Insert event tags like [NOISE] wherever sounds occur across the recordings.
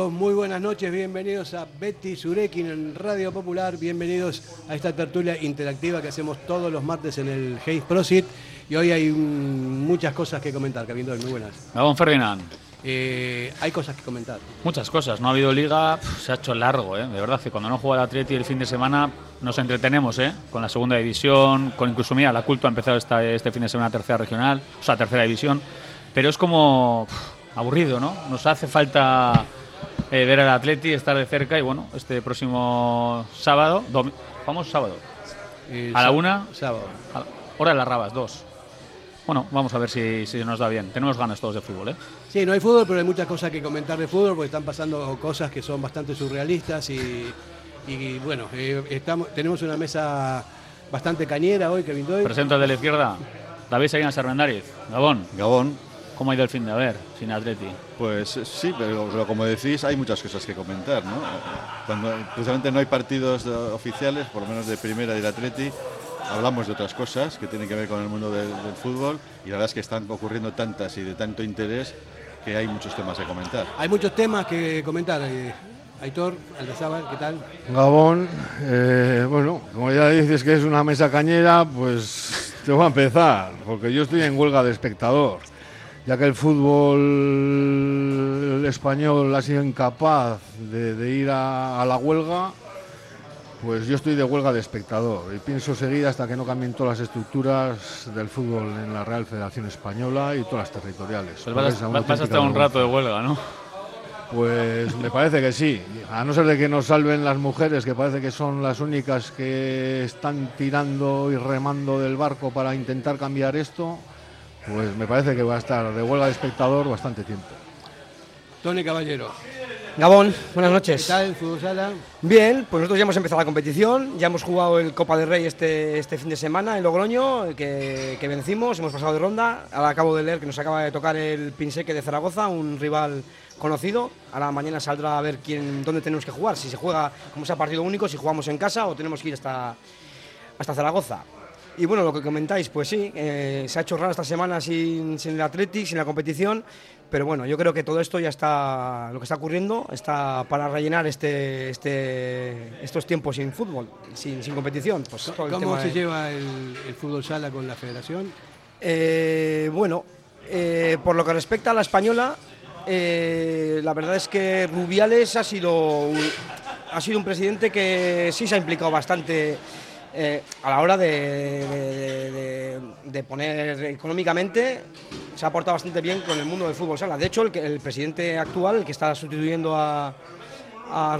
Amigos, muy buenas noches, bienvenidos a Betty Surekin en Radio Popular, bienvenidos a esta tertulia interactiva que hacemos todos los martes en el Hayes Prosit y hoy hay muchas cosas que comentar, Cabindo, muy buenas. Gabón Ferdinand. Eh, hay cosas que comentar. Muchas cosas, no ha habido liga, se ha hecho largo, ¿eh? de verdad que cuando no juega el Atleti el fin de semana nos entretenemos ¿eh? con la segunda división, con incluso, mira, la Culto ha empezado esta, este fin de semana tercera regional, o sea, tercera división, pero es como aburrido, ¿no? Nos hace falta eh, ver al Atleti, estar de cerca y bueno, este próximo sábado, vamos sábado, a la una, Sábado. a la- hora de las rabas, dos. Bueno, vamos a ver si, si nos da bien. Tenemos ganas todos de fútbol, ¿eh? Sí, no hay fútbol, pero hay muchas cosas que comentar de fútbol porque están pasando cosas que son bastante surrealistas y, y, bueno, eh, estamos, tenemos una mesa bastante cañera hoy, Kevin Doyle. Presento de la izquierda, David Salinas Hernández. Gabón, Gabón, ¿cómo ha ido el fin de haber sin Atleti? pues eh, sí, pero pero como decís, hay muchas cosas que comentar, ¿no? Cuando precisamente no hay partidos oficiales, por lo menos de primera y de Atleti, hablamos de otras cosas que tienen que ver con el mundo del, del fútbol y la verdad es que están ocurriendo tantas y de tanto interés que hay muchos temas a comentar. Hay muchos temas que comentar. eh, Aitor, Aldazábal, ¿qué tal? Gabón, eh, bueno, como ya dices que es una mesa cañera, pues te voy a empezar, porque yo estoy en huelga de espectador, ya que el fútbol español ha sido incapaz de, de ir a, a la huelga, pues yo estoy de huelga de espectador y pienso seguir hasta que no cambien todas las estructuras del fútbol en la Real Federación Española y todas las territoriales. Pues vas, vas a auténtica estar un rato de huelga, ¿no? Pues me parece que sí. A no ser de que nos salven las mujeres, que parece que son las únicas que están tirando y remando del barco para intentar cambiar esto, pues me parece que va a estar de huelga de espectador bastante tiempo. Tony Caballero, Gabón, buenas ¿qué noches. tal? Fútbol Sala. Bien, pues nosotros ya hemos empezado la competición, ya hemos jugado el Copa del Rey este, este fin de semana en Logroño, que, que vencimos, hemos pasado de ronda. Ahora acabo de leer que nos acaba de tocar el Pinseque de Zaragoza, un rival conocido. Ahora mañana saldrá a ver quién, dónde tenemos que jugar, si se juega como sea partido único, si jugamos en casa o tenemos que ir hasta, hasta Zaragoza. Y bueno, lo que comentáis, pues sí, eh, se ha hecho raro esta semana sin, sin el Athletic, sin la competición, pero bueno, yo creo que todo esto ya está, lo que está ocurriendo, está para rellenar este, este, estos tiempos sin fútbol, sin, sin competición. Pues todo el ¿Cómo tema se de- lleva el, el fútbol sala con la federación? Eh, bueno, eh, por lo que respecta a la española, eh, la verdad es que Rubiales ha sido, un, ha sido un presidente que sí se ha implicado bastante eh, a la hora de, poner económicamente, se ha portado bastante bien con el mundo del fútbol sala. De hecho, el, presidente actual, el que está sustituyendo a,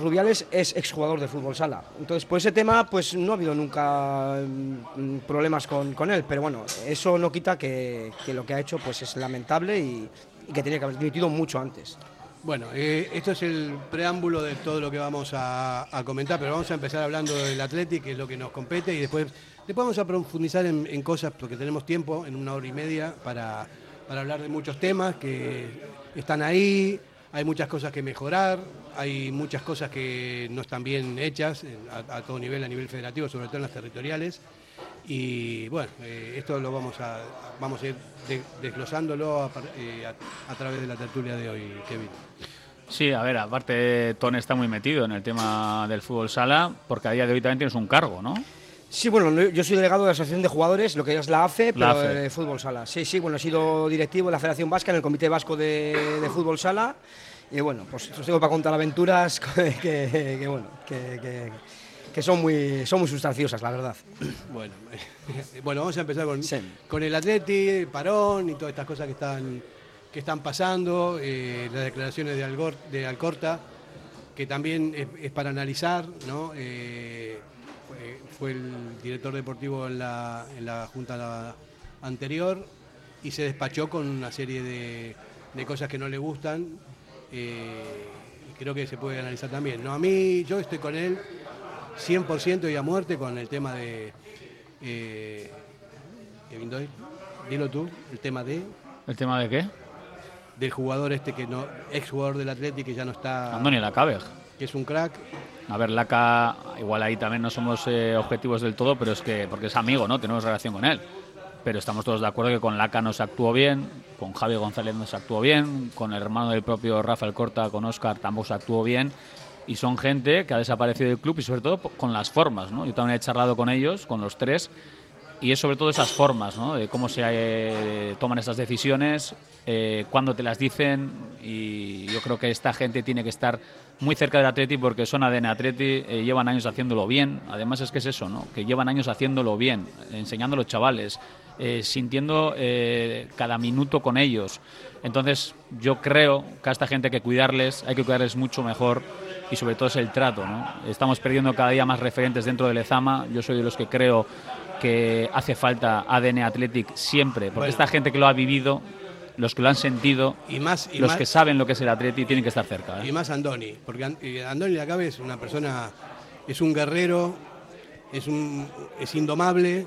Rubiales es exjugador de fútbol sala. Entonces, por ese tema, pues no ha habido nunca mm, problemas con, él, pero bueno, eso no quita que, que lo que ha hecho pues es lamentable y, y que tenía que haber dimitido mucho antes. Bueno, eh, esto es el preámbulo de todo lo que vamos a, comentar, pero vamos a empezar hablando del Athletic, que es lo que nos compete, y después, después vamos a profundizar en, cosas, porque tenemos tiempo, en una hora y media, para, hablar de muchos temas que están ahí, hay muchas cosas que mejorar, hay muchas cosas que no están bien hechas a todo nivel, a nivel federativo, sobre todo en las territoriales. Y bueno, eh, esto lo vamos a, vamos a ir de- desglosándolo a, eh, a- a través de la tertulia de hoy, Kevin. Sí, a ver, aparte Ton está muy metido en el tema del fútbol sala, porque a día de hoy también tienes un cargo, ¿no? Sí, bueno, no- yo soy delegado de la Asociación de Jugadores, lo que es la AFE, La pero AFE. de fútbol sala. Sí, sí, bueno, he sido directivo de la Federación Vasca en el Comité Vasco de, de Fútbol Sala. Y bueno, pues os tengo para contar aventuras [LAUGHS] que, que- que, bueno, que, que- que son, muy, son muy sustanciosas, la verdad. Bueno, [LAUGHS] bueno, vamos a empezar con, Sí. con el Atleti, Parón y todas estas cosas que están, que están pasando, eh, las declaraciones de, Algor- de Alcorta, que también es, es para analizar, ¿no? Eh, fue, fue el director deportivo en la, en la junta anterior y se despachó con una serie de, de cosas que no le gustan. eh, y creo que se puede analizar también. No, a mí, yo estoy con él 100% y a muerte con el tema de. Eh, Kevin Doyle, dilo tú, el tema de. ¿El tema de qué? Del jugador este que no. ex jugador del Atlético que ya no está. Andoni Lacabeg. que es un crack. A ver, Laca, igual ahí también no somos eh, objetivos del todo, pero es que, porque es amigo, ¿no? Tenemos relación con él. Pero estamos todos de acuerdo que con Laca nos actuó bien, con Javi González nos actuó bien, con el hermano del propio Rafael Corta, con Oscar, tampoco se actuó bien. Y son gente que ha desaparecido del club y sobre todo con las formas, ¿no? Yo también he charlado con ellos, con los tres, y es sobre todo esas formas, ¿no? De cómo se eh, toman esas decisiones, eh, cuándo te las dicen y yo creo que esta gente tiene que estar muy cerca del Atleti porque son ADN Atleti, eh, llevan años haciéndolo bien, además es que es eso, ¿no? Que llevan años haciéndolo bien, enseñando a los chavales, sintiendo cada minuto con ellos. Entonces yo creo que a esta gente hay que cuidarles, hay que cuidarles mucho mejor y sobre todo es el trato, ¿no? Estamos perdiendo cada día más referentes dentro del Ezama, yo soy de los que creo que hace falta ADN Athletic siempre, porque esta gente que lo ha vivido, los que lo han sentido, y más, los que saben lo que es el Athletic, tienen que estar cerca. ¿eh? Y más Andoni, porque Andoni Lacabe es una persona, es un guerrero, es, un, es indomable,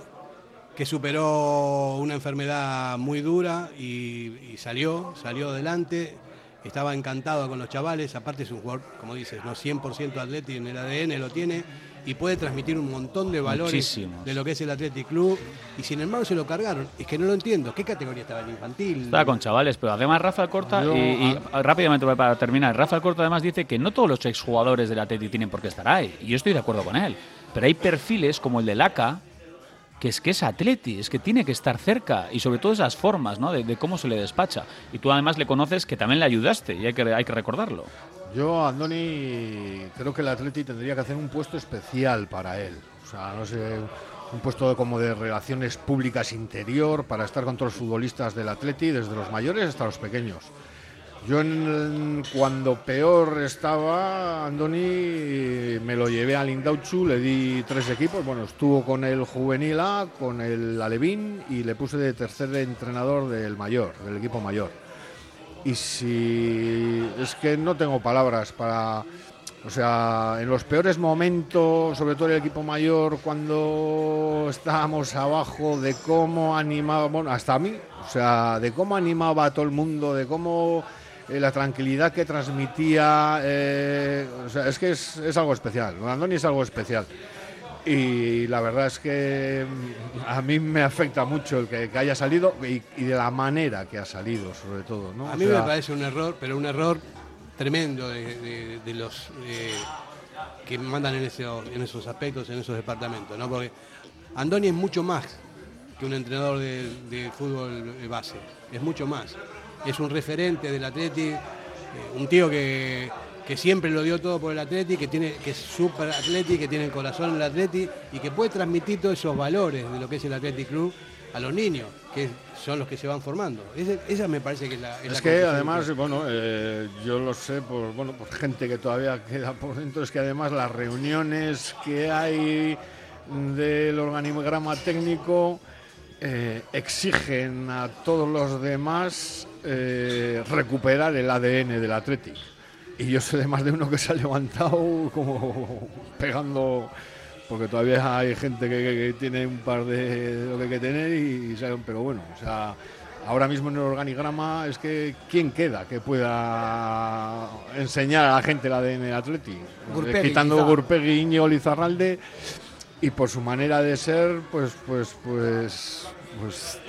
que superó una enfermedad muy dura y, salió, salió adelante, estaba encantado con los chavales, aparte es un jugador, como dices, no 100% Athletic en el ADN, lo tiene, y puede transmitir un montón de valores de lo que es el Athletic Club y sin embargo se lo cargaron. Es que no lo entiendo. ¿Qué categoría estaba el infantil? Estaba con chavales, pero además Rafa Corta, y, rápidamente para terminar, Rafa Corta además dice que no todos los exjugadores del Athletic tienen por qué estar ahí. Y yo estoy de acuerdo con él. Pero hay perfiles como el de Laca, que es que es atleti, es que tiene que estar cerca y sobre todo esas formas ¿no? de, cómo se le despacha. Y tú además le conoces que también le ayudaste y hay que, hay que recordarlo. Yo, Andoni, creo que el Atleti tendría que hacer un puesto especial para él. O sea, no sé, un puesto como de relaciones públicas interior para estar con todos los futbolistas del Atleti, desde los mayores hasta los pequeños. Yo cuando peor estaba Andoni me lo llevé al Indauchu, le di tres equipos, bueno, estuvo con el juvenil A, con el Alevín y le puse de tercer entrenador del mayor, del equipo mayor. Y si es que no tengo palabras para o sea, en los peores momentos, sobre todo el equipo mayor, cuando estábamos abajo, de cómo animaba, bueno, hasta a mí, o sea, de cómo animaba a todo el mundo, de cómo eh, la tranquilidad que transmitía, eh, o sea, es que es, es algo especial. Andoni es algo especial y la verdad es que mm, a mí me afecta mucho el que, haya salido y, de la manera que ha salido, sobre todo. ¿no? A mí me parece un error, pero un error tremendo de, los eh, que mandan en, en esos aspectos, en esos departamentos, ¿no? porque Andoni es mucho más que un entrenador de, fútbol base, es mucho más. Es un referente del Atleti, eh, un tío que que siempre lo dio todo por el Atleti, que, tiene, que es súper Atleti, que tiene el corazón el Atleti y que puede transmitir todos esos valores de lo que es el Atleti Club a los niños, que son los que se van formando. esa me parece que es la... Es, que además, bueno, eh, yo lo sé por, bueno, por gente que todavía queda por dentro, es que además las reuniones que hay del organigrama técnico eh, exigen a todos los demás eh, recuperar el ADN del Atlético y yo sé de más de uno que se ha levantado como pegando, porque todavía hay gente que, tiene un par de, lo que hay que tener, y, pero bueno, o sea, ahora mismo en el organigrama es que ¿quién queda que pueda enseñar a la gente el ADN Atleti? Quitando Gurpegui, Iñigo Lizarralde, y por su manera de ser, pues, pues, pues, pues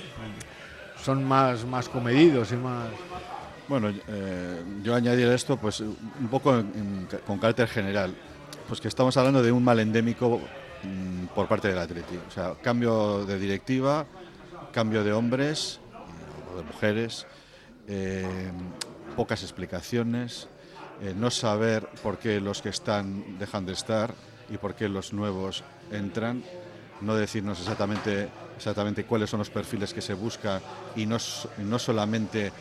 son más, más comedidos y más... Bueno, eh, yo añadir esto, pues un poco con carácter general, pues que estamos hablando de un mal endémico mm, por parte del Atleti. O sea, cambio de directiva, cambio de hombres eh, o de mujeres, eh, pocas explicaciones, no saber por qué los que están dejan de estar y por qué los nuevos entran, no decirnos exactamente, exactamente cuáles son los perfiles que se buscan y no, no solamente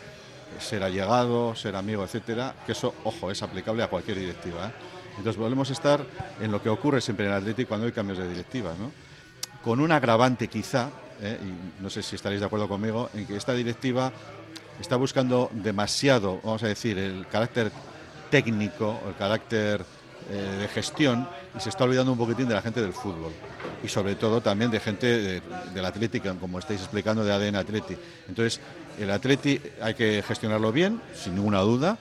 ser allegado, ser amigo, etcétera, que eso, ojo, es aplicable a cualquier directiva. ¿eh? Entonces volvemos a estar en lo que ocurre siempre en el Atlético cuando hay cambios de directiva, ¿no? Con un agravante quizá, ¿eh? y no sé si estaréis de acuerdo conmigo, en que esta directiva está buscando demasiado, vamos a decir, el carácter técnico, el carácter eh, de gestión, y se está olvidando un poquitín de la gente del fútbol. Y sobre todo también de gente de, del Atlético, como estáis explicando, de ADN Atleti. Entonces, el Atleti hay que gestionarlo bien, sin ninguna duda,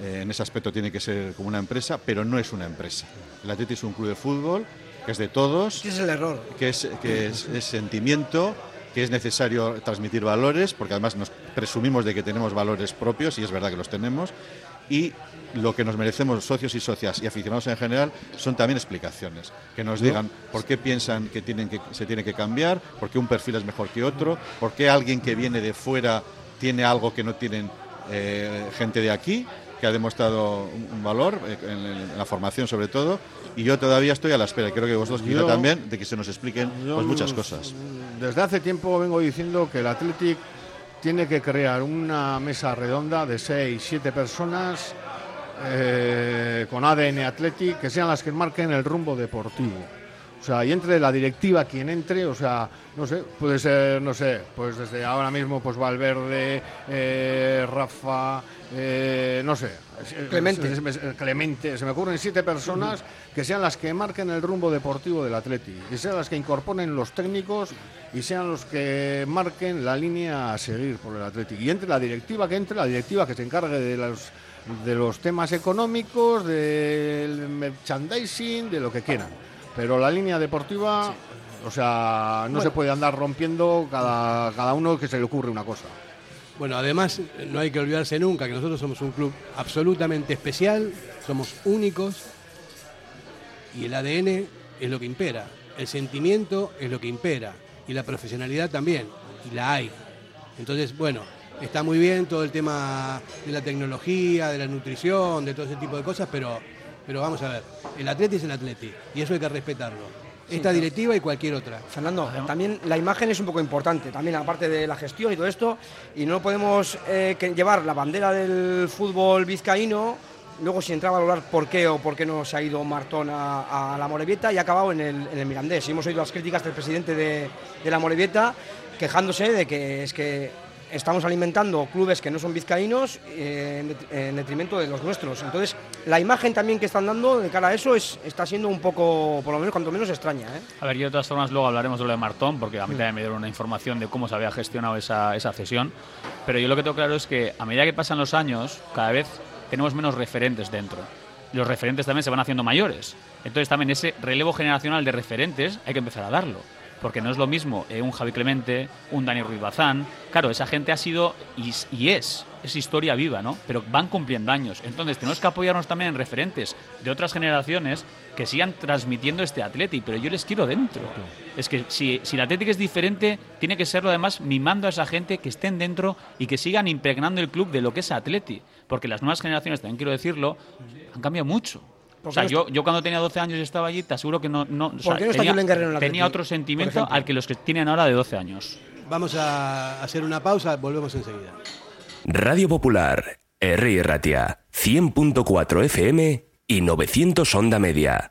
eh, en ese aspecto tiene que ser como una empresa, pero no es una empresa. El Atleti es un club de fútbol que es de todos. Ese es el error. Que es, que es, es sentimiento, que es necesario transmitir valores, porque además nos presumimos de que tenemos valores propios, y es verdad que los tenemos, y lo que nos merecemos socios y socias y aficionados en general son también explicaciones, que nos digan por qué piensan que, tienen que se tiene que cambiar, por qué un perfil es mejor que otro, por qué alguien que viene de fuera tiene algo que no tienen eh, gente de aquí, que ha demostrado un, valor eh, en, la formación sobre todo, y yo todavía estoy a la espera, y creo que vosotros quizá Yo- también, de que se nos expliquen pues, muchas cosas. Desde hace tiempo vengo diciendo que el Athletic tiene que crear una mesa redonda de 6, 7 personas eh, con ADN Athletic que sean las que marquen el rumbo deportivo. O sea, y entre la directiva quien entre, o sea, no sé, puede ser, no sé, pues desde ahora mismo, pues Valverde, eh, Rafa, eh, no sé. Clemente. Se, se me- Clemente, se me ocurren siete personas que sean las que marquen el rumbo deportivo del Atleti, y sean las que incorporen los técnicos y sean los que marquen la línea a seguir por el Atleti. Y entre la directiva que entre, la directiva que se encargue de los de los temas económicos, del merchandising, de lo que quieran. Pero la línea deportiva, o sea, no se puede andar rompiendo cada, cada uno que se le ocurre una cosa. Bueno, además no hay que olvidarse nunca que nosotros somos un club absolutamente especial, somos únicos y el ADN es lo que impera, el sentimiento es lo que impera y la profesionalidad también, y la hay. Entonces, bueno, está muy bien todo el tema de la tecnología, de la nutrición, de todo ese tipo de cosas, pero, pero vamos a ver, el atleti es el atleti y eso hay que respetarlo. Esta directiva y cualquier otra. Fernando, también la imagen es un poco importante, también aparte de la gestión y todo esto, y no podemos eh, que llevar la bandera del fútbol vizcaíno, luego sin entrar a valorar por qué o por qué no se ha ido Martón a, a la Morevieta y ha acabado en el, en el Mirandés. Y hemos oído las críticas del presidente de, de la Morevieta quejándose de que es que estamos alimentando clubes que no son vizcaínos eh, en, det- en detrimento de los nuestros. Entonces, la imagen también que están dando de cara a eso es, está siendo un poco, por lo menos, cuanto menos extraña. ¿eh? A ver, yo de todas formas luego hablaremos de lo de Martón, porque a mí también me dieron una información de cómo se había gestionado esa, esa cesión. Pero yo lo que tengo claro es que a medida que pasan los años, cada vez tenemos menos referentes dentro. Los referentes también se van haciendo mayores. Entonces también ese relevo generacional de referentes hay que empezar a darlo. Porque no es lo mismo eh, un Javi Clemente, un Dani Ruiz Bazán. Claro, esa gente ha sido y, y es, es historia viva, ¿no? Pero van cumpliendo años. Entonces tenemos que apoyarnos también en referentes de otras generaciones que sigan transmitiendo este Atleti, pero yo les quiero dentro. Es que si, si el Atlético es diferente, tiene que serlo además mimando a esa gente que estén dentro y que sigan impregnando el club de lo que es Atleti. Porque las nuevas generaciones, también quiero decirlo, han cambiado mucho. O ¿Por sea, no yo, yo cuando tenía 12 años y estaba allí, te aseguro que no... no o sea, qué no está tenía, Julen Guerrero en el tenía otro sentimiento al que los que tienen ahora de 12 años. Vamos a hacer una pausa, volvemos enseguida. Radio Popular, R. Ratia, 100.4 FM y 900 Onda Media.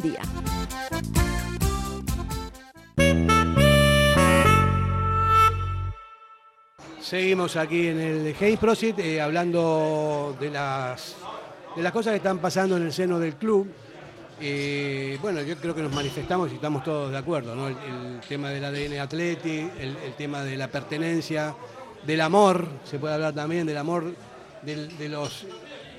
día. Seguimos aquí en el James Prosit eh, hablando de las, de las cosas que están pasando en el seno del club. Eh, bueno, yo creo que nos manifestamos y estamos todos de acuerdo, ¿no? El, el tema del ADN Atleti, el, el tema de la pertenencia, del amor, se puede hablar también del amor del- de los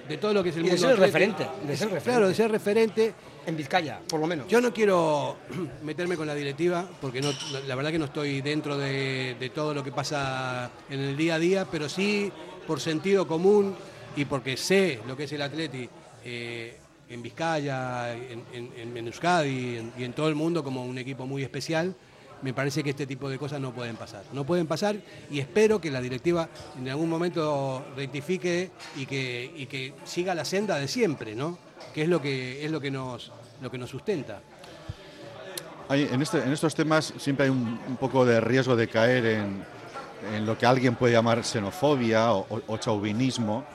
de todo lo que es el Y de mundo ser atlético. referente, de ser referente. Claro, de ser referente. En Vizcaya, por lo menos. Yo no quiero [CLEARS THROAT] meterme con la directiva, porque no, la verdad que no estoy dentro de, todo lo que pasa en el día a día, pero sí por sentido común y porque sé lo que es el Atleti eh, en Vizcaya, en, en, Euskadi y en todo el mundo como un equipo muy especial. Me parece que este tipo de cosas no pueden pasar. No pueden pasar y espero que la directiva en algún momento rectifique y que, y que siga la senda de siempre, ¿no? Que es lo que, es lo que, nos, lo que nos sustenta. Hay- en, este- en estos temas siempre hay un, un poco de riesgo de caer en, en lo que alguien puede llamar xenofobia o, o- o chauvinismo.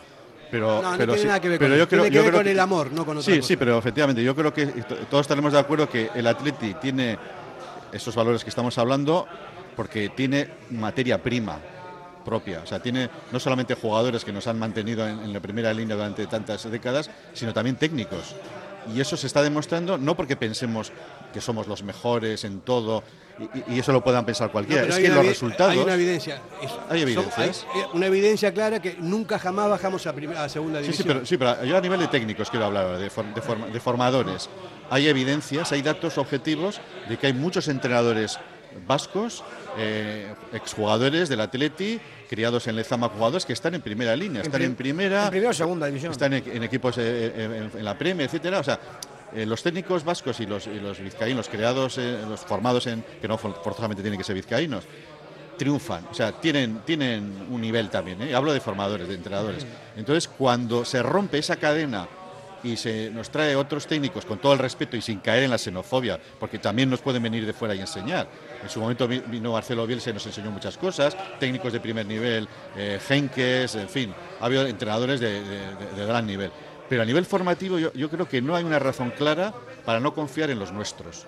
Pero, No, no pero tiene sí- nada que ver pero con yo creo- Tiene que yo ver creo con el amor, no con otra Sí, cosa. sí, pero efectivamente, yo creo que todos estaremos de acuerdo que el Atleti tiene esos valores que estamos hablando porque tiene materia prima propia. O sea, tiene no solamente jugadores que nos han mantenido en, en la primera línea durante tantas décadas, sino también técnicos. Y eso se está demostrando no porque pensemos que somos los mejores en todo y, eso lo puedan pensar cualquiera. es que los resultados. Hay una evidencia. Es- Hay evidencias. hay, eh, una evidencia clara que nunca jamás bajamos a, primera, a segunda Sí, sí, división. pero, sí, pero yo a nivel de técnicos quiero hablar de, for- de forma- de formadores. Hay evidencias, hay datos objetivos de que hay muchos entrenadores vascos, eh, exjugadores del Atleti, criados en Lezama, jugadores que están en primera línea, están en primera, En primera o segunda división. están en, en equipos eh, eh, en, en la Premier, etcétera. O sea, eh, los técnicos vascos y los, y los vizcaínos creados, eh, los formados en, que no for- forzosamente tienen que ser vizcaínos, triunfan, o sea, tienen, tienen un nivel también, ¿eh? hablo de formadores, de entrenadores. Entonces, cuando se rompe esa cadena y se nos trae otros técnicos con todo el respeto y sin caer en la xenofobia, porque también nos pueden venir de fuera y enseñar. En su momento vi- vino Marcelo Bielsa y nos enseñó muchas cosas, técnicos de primer nivel, eh, Henkes, en fin, ha habido entrenadores de, de- gran nivel. Pero a nivel formativo yo, yo creo que no hay una razón clara para no confiar en los nuestros.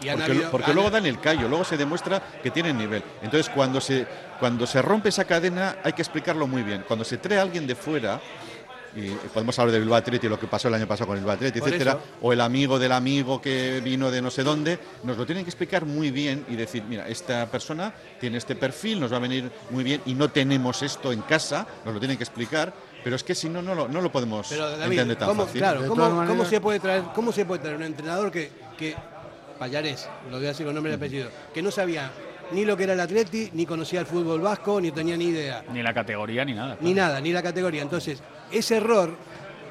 Y Porque, habido- porque han- luego dan el callo, luego se demuestra que tienen nivel. Entonces, cuando se, cuando se rompe esa cadena, hay que explicarlo muy bien. Cuando se trae a alguien de fuera, y podemos hablar de Bilbao Athletic, lo que pasó el año pasado con el Bilbao Athletic, Por etcétera, eso. o el amigo del amigo que vino de no sé dónde, nos lo tienen que explicar muy bien y decir, mira, esta persona tiene este perfil, nos va a venir muy bien y no tenemos esto en casa, nos lo tienen que explicar, pero es que si no, no lo, no lo podemos Pero David, entender tan ¿cómo, fácil. claro, ¿cómo, se puede traer, ¿cómo se puede traer un entrenador que, que Payares, lo voy a decir con nombre y apellido, que no sabía ni lo que era el Atleti, ni conocía el fútbol vasco, ni tenía ni idea, Ni la categoría ni nada. ni nada, ni la categoría. Entonces, ese error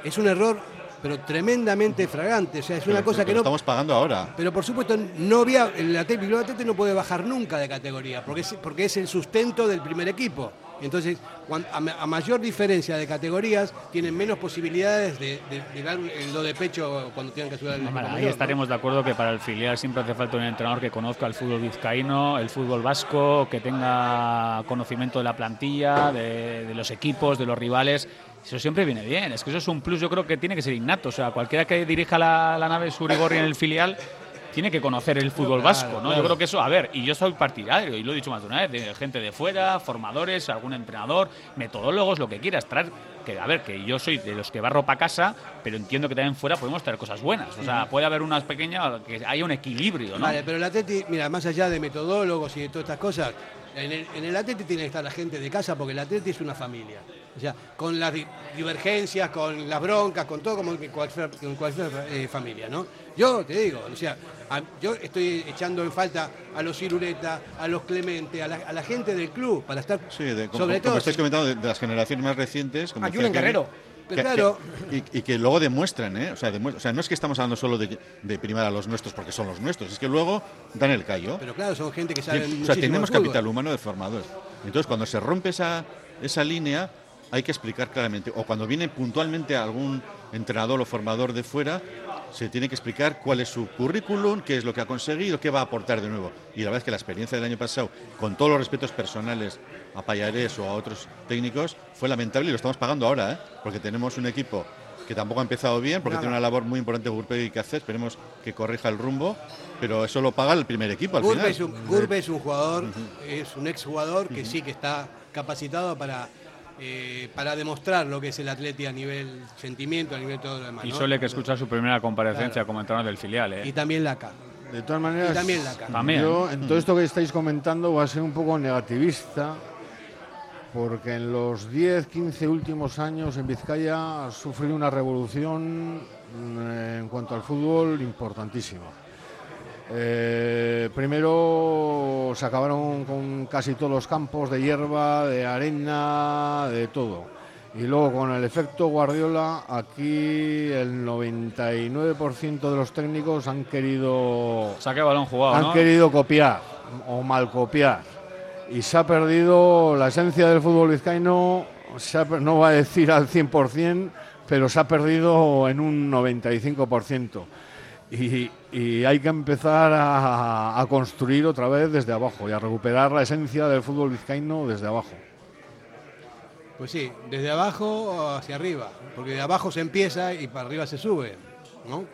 es un error, pero tremendamente fragante. O sea, es una Pero- cosa que no. estamos pagando ahora. Pero por supuesto, no había, el Atleti, no puede bajar nunca de categoría, porque es, porque es el sustento del primer equipo. Entonces, a, ma- a mayor diferencia de categorías, tienen menos posibilidades de, de- de dar el do de pecho cuando tengan que subir al ahí mayor, ¿no? estaremos de acuerdo que para el filial siempre hace falta un entrenador que conozca el fútbol vizcaíno, el fútbol vasco, que tenga conocimiento de la plantilla, de, de los equipos, de los rivales. Eso siempre viene bien. Es que eso es un plus, yo creo que tiene que ser innato. O sea, cualquiera que dirija la, la nave Surigorri en el filial tiene que conocer el fútbol vasco, ¿no? claro. Yo creo que eso, a ver, y yo soy partidario, y lo he dicho más de una vez, de gente de fuera, formadores, algún entrenador, metodólogos, lo que quieras, traer, que a ver, que yo soy de los que barro para casa, pero entiendo que también fuera podemos traer cosas buenas. O sea, puede haber unas pequeñas, que haya un equilibrio, ¿no? Vale, pero el Atleti, mira, más allá de metodólogos y de todas estas cosas, en el, en el Atleti tiene que estar la gente de casa porque el Atleti es una familia. O sea, con las di- divergencias, con las broncas, con todo como que cualquier, eh, familia, ¿no? Yo te digo, o sea, a- yo estoy echando en falta a los Irureta, a los Clemente, a la, a la gente del club para estar Sí, de, como, sobre como todo estáis comentando, de, de las generaciones más recientes. Como A Julen Guerrero. Claro. que- y, y que luego demuestran, ¿eh? O sea, demuestra- o sea, no es que estamos hablando solo de, de primar a los nuestros porque son los nuestros, es que luego dan el callo. Pero claro, son gente que sabe o sea, tenemos capital humano de formadores. Entonces, cuando se rompe esa, esa línea, hay que explicar claramente. O cuando viene puntualmente algún entrenador o formador de fuera, se tiene que explicar cuál es su currículum, qué es lo que ha conseguido, qué va a aportar de nuevo. Y la verdad es que la experiencia del año pasado, con todos los respetos personales a Payarés o a otros técnicos, fue lamentable y lo estamos pagando ahora, ¿eh? porque tenemos un equipo que tampoco ha empezado bien, porque Nada. tiene una labor muy importante Gurpegui que hacer, esperemos que corrija el rumbo, pero eso lo paga el primer equipo al Gurbe final. es, un, Gurbe es un jugador, es un exjugador que sí que está capacitado para, eh, para demostrar lo que es el atleti a nivel sentimiento, a nivel todo lo demás. Y ¿no? suele que escuchar su primera comparecencia Claro. como entrenador del filial, ¿eh? Y también Laca. De todas maneras, Y también la. También. yo en todo esto que estáis comentando va a ser un poco negativista, porque en los 10, 15 últimos años en Vizcaya ha sufrido una revolución mm, en cuanto al fútbol importantísima. Eh, primero se acabaron con casi todos los campos de hierba, de arena, de todo. Y luego con el efecto Guardiola, aquí el 99% de los técnicos han querido Saque balón jugado, han ¿no? querido copiar o mal copiar. Y se ha perdido la esencia del fútbol vizcaíno, se ha per- no va a decir al 100%, pero se ha perdido en un 95%. Y, y hay que empezar a, a construir otra vez desde abajo y a recuperar la esencia del fútbol vizcaíno desde abajo. Pues sí, desde abajo hacia arriba, porque de abajo se empieza y para arriba se sube, ¿no?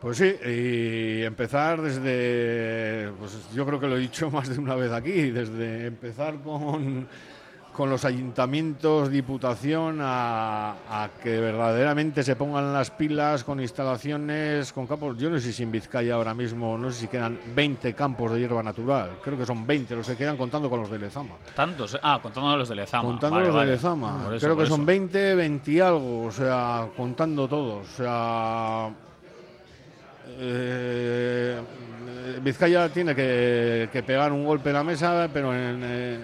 Pues sí, y empezar desde, pues yo creo que lo he dicho [LAUGHS] más de una vez aquí, desde empezar con, con los ayuntamientos, diputación, a, a que verdaderamente se pongan las pilas con instalaciones, con campos. Yo no sé si en Vizcaya ahora mismo, no sé si quedan 20 campos de hierba natural, creo que son 20 los que quedan contando con los de Lezama. Tantos, ¿eh? ah, contando los de Lezama. Contando Vale, los vale. de Lezama. Eso, Creo que son eso. 20, 20 y algo, o sea, contando todos. O sea, eh, Vizcaya tiene que, que pegar un golpe en la mesa, pero en, eh,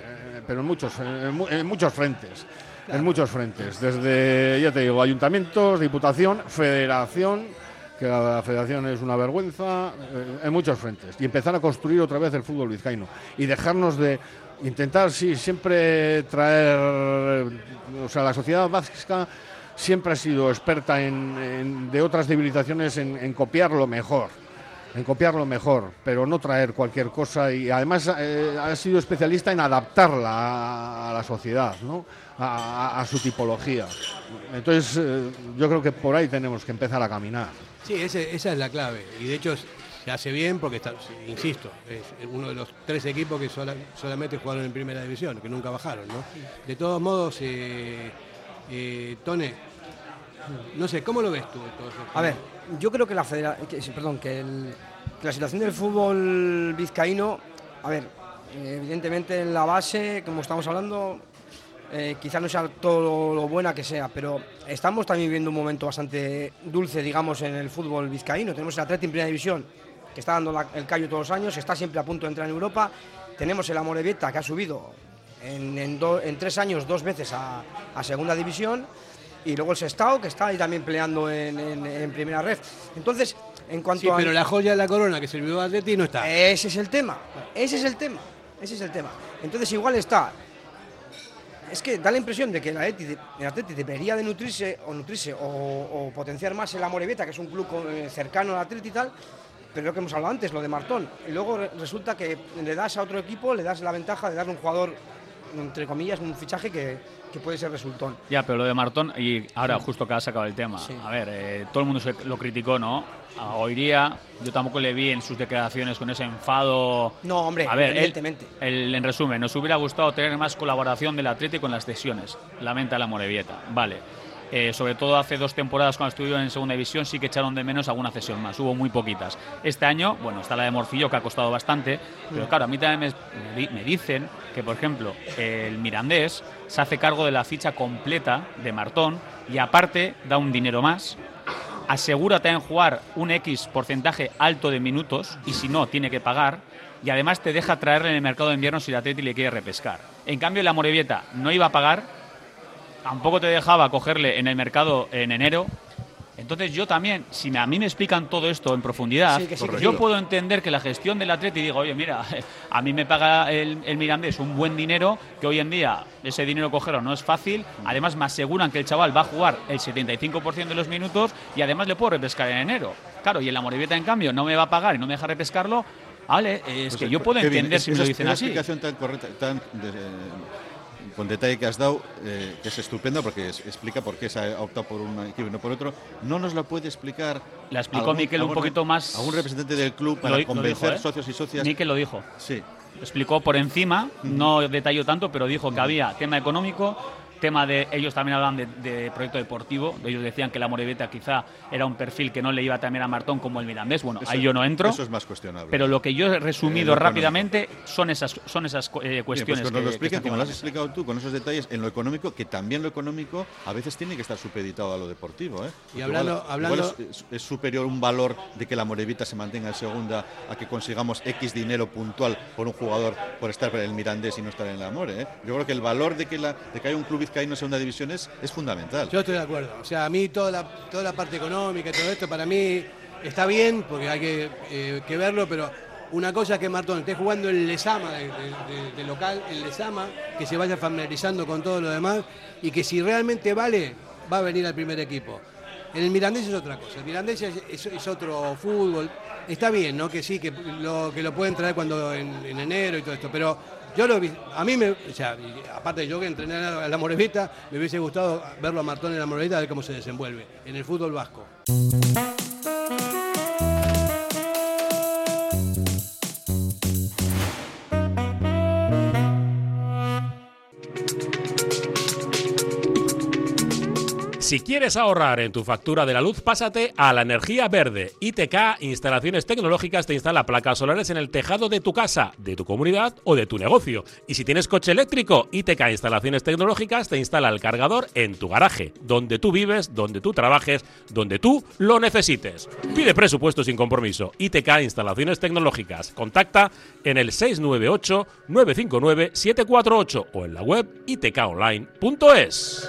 pero en muchos, en, en muchos frentes. En muchos frentes. Desde, ya te digo, ayuntamientos, diputación, federación, que la federación es una vergüenza, eh, en muchos frentes. Y empezar a construir otra vez el fútbol vizcaíno. Y dejarnos de intentar, sí, siempre traer. O sea, la sociedad vasca siempre ha sido experta en, en- de otras civilizaciones en, en copiar lo mejor. En copiar lo mejor, pero no traer cualquier cosa y además eh, ha sido especialista en adaptarla a, a la sociedad, ¿no? a, a- a su tipología. Entonces, eh, yo creo que por ahí tenemos que empezar a caminar. Sí, ese- esa es la clave. Y de hecho se hace bien porque, está, insisto, es uno de los tres equipos que sola- solamente jugaron en primera división, que nunca bajaron. ¿no? De todos modos, eh, eh, Tone, no sé, ¿cómo lo ves tú? A ver, yo creo que la federa- perdón, que, la situación del fútbol vizcaíno, a ver, evidentemente en la base, como estamos hablando, eh, quizá no sea todo lo, buena que sea, pero estamos también viviendo un momento bastante dulce, digamos, en el fútbol vizcaíno. Tenemos el Atleti en primera división, que está dando el callo todos los años, está siempre a punto de entrar en Europa. Tenemos el Amorebieta, que ha subido en, tres años dos veces a segunda división. Y luego el Sestao, que está ahí también peleando en, en- en primera red. Entonces, en cuanto Sí, a... pero la joya de la corona que sirvió a Atleti no está. Ese es el tema, ese es el tema, ese es el tema. Entonces igual está... Es que da la impresión de que el Atleti, el Atleti debería de nutrirse o nutrirse o, o potenciar más el Amorebieta, que es un club eh, cercano al Atleti y tal, pero lo que hemos hablado antes, lo de Martón. Y luego re- resulta que le das a otro equipo, le das la ventaja de darle un jugador, entre comillas, un fichaje que, que puede ser resultón. Ya, pero lo de Martón, y ahora justo que has sacado el tema, Sí. a ver, eh, todo el mundo se- lo criticó, ¿no? A Oiría, yo tampoco le vi en sus declaraciones con ese enfado. No, hombre, a ver, él- evidentemente. el- en resumen, nos hubiera gustado tener más colaboración del Atlético con las cesiones. Lamenta la Morevieta, vale. Eh, sobre todo hace dos temporadas cuando estuvieron en segunda división sí que echaron de menos alguna cesión más, hubo muy poquitas. Este año, bueno, está la de Morcillo que ha costado bastante, pero claro, a mí también me, me di- me dicen que, por ejemplo, el Mirandés se hace cargo de la ficha completa de Martón y aparte da un dinero más, asegura también jugar un X porcentaje alto de minutos y si no, tiene que pagar. Y además te deja traerle en el mercado de invierno si el Atleti le quiere repescar. En cambio, la Morevieta no iba a pagar, tampoco te dejaba cogerle en el mercado en enero. Entonces yo también, si a mí me explican todo esto en profundidad, Sí, sí, yo puedo entender que la gestión del Atleti digo, oye, mira, [LAUGHS] a mí me paga el, el Mirandés un buen dinero, que hoy en día ese dinero cogerlo no es fácil, además me aseguran que el chaval va a jugar el 75% de los minutos y además le puedo repescar en enero. Claro, y en la Morevieta en cambio no me va a pagar y no me deja repescarlo, vale, es Pues, que yo puedo entender es- si me lo dicen esa así. explicación tan correcta, tan de- con detalle que has dado, eh, que es estupendo porque es- explica por qué se ha optado por un equipo y no por otro, no nos lo puede explicar. La explicó Miquel un poquito más- Algún representante del club para lo convencer dijo, ¿eh? socios y socias. Mikel lo dijo. Sí. explicó por encima, no detalló tanto, pero dijo que había tema económico, tema de ellos también hablan de, de proyecto deportivo, ellos decían que la Morevieta quizá era un perfil que no le iba también a Martón como el Mirandés, bueno, Eso- ahí yo no entro. Eso es más cuestionable. Pero lo que yo he Eh, resumido rápidamente son esas son esas cu- eh, Bien, pues cuestiones que lo que expliquen como lo has explicado tú, con esos detalles en lo económico, que también lo económico a veces tiene que estar supeditado a lo deportivo. ¿eh? Porque hablando- igual- hablando- igual es, es- es superior un valor de que la Morevita se mantenga en segunda a que consigamos X dinero puntual por un jugador por estar en el Mirandés y no estar en la More. ¿eh? Yo creo que el valor de que, la, de que haya un club vizcaíno en segunda división es, es fundamental. Yo estoy de acuerdo. O sea, a mí toda la, toda la parte económica y todo esto para mí está bien, porque hay que, eh, que verlo, pero una cosa es que Martón esté jugando el Lesama de, de- de- de local, el Lesama, que se vaya familiarizando con todo lo demás y que si realmente vale, va a venir al primer equipo. En el Mirandés es otra cosa. El Mirandés es, es- otro fútbol. Está bien, ¿no? Que sí, que lo, que lo pueden traer cuando en enero y todo esto, pero yo lo vi, a mí me, o sea, aparte yo que entrené a la Morevita, me hubiese gustado verlo a Martón en la Morevita, a ver cómo se desenvuelve en el fútbol vasco. Si quieres ahorrar en tu factura de la luz, pásate a la energía verde. ITK Instalaciones Tecnológicas te instala placas solares en el tejado de tu casa, de tu comunidad o de tu negocio. Y si tienes coche eléctrico, ITK Instalaciones Tecnológicas te instala el cargador en tu garaje, donde tú vives, donde tú trabajes, donde tú lo necesites. Pide presupuesto sin compromiso. ITK Instalaciones Tecnológicas. Contacta en el 698 959 748 o en la web itkonline.es.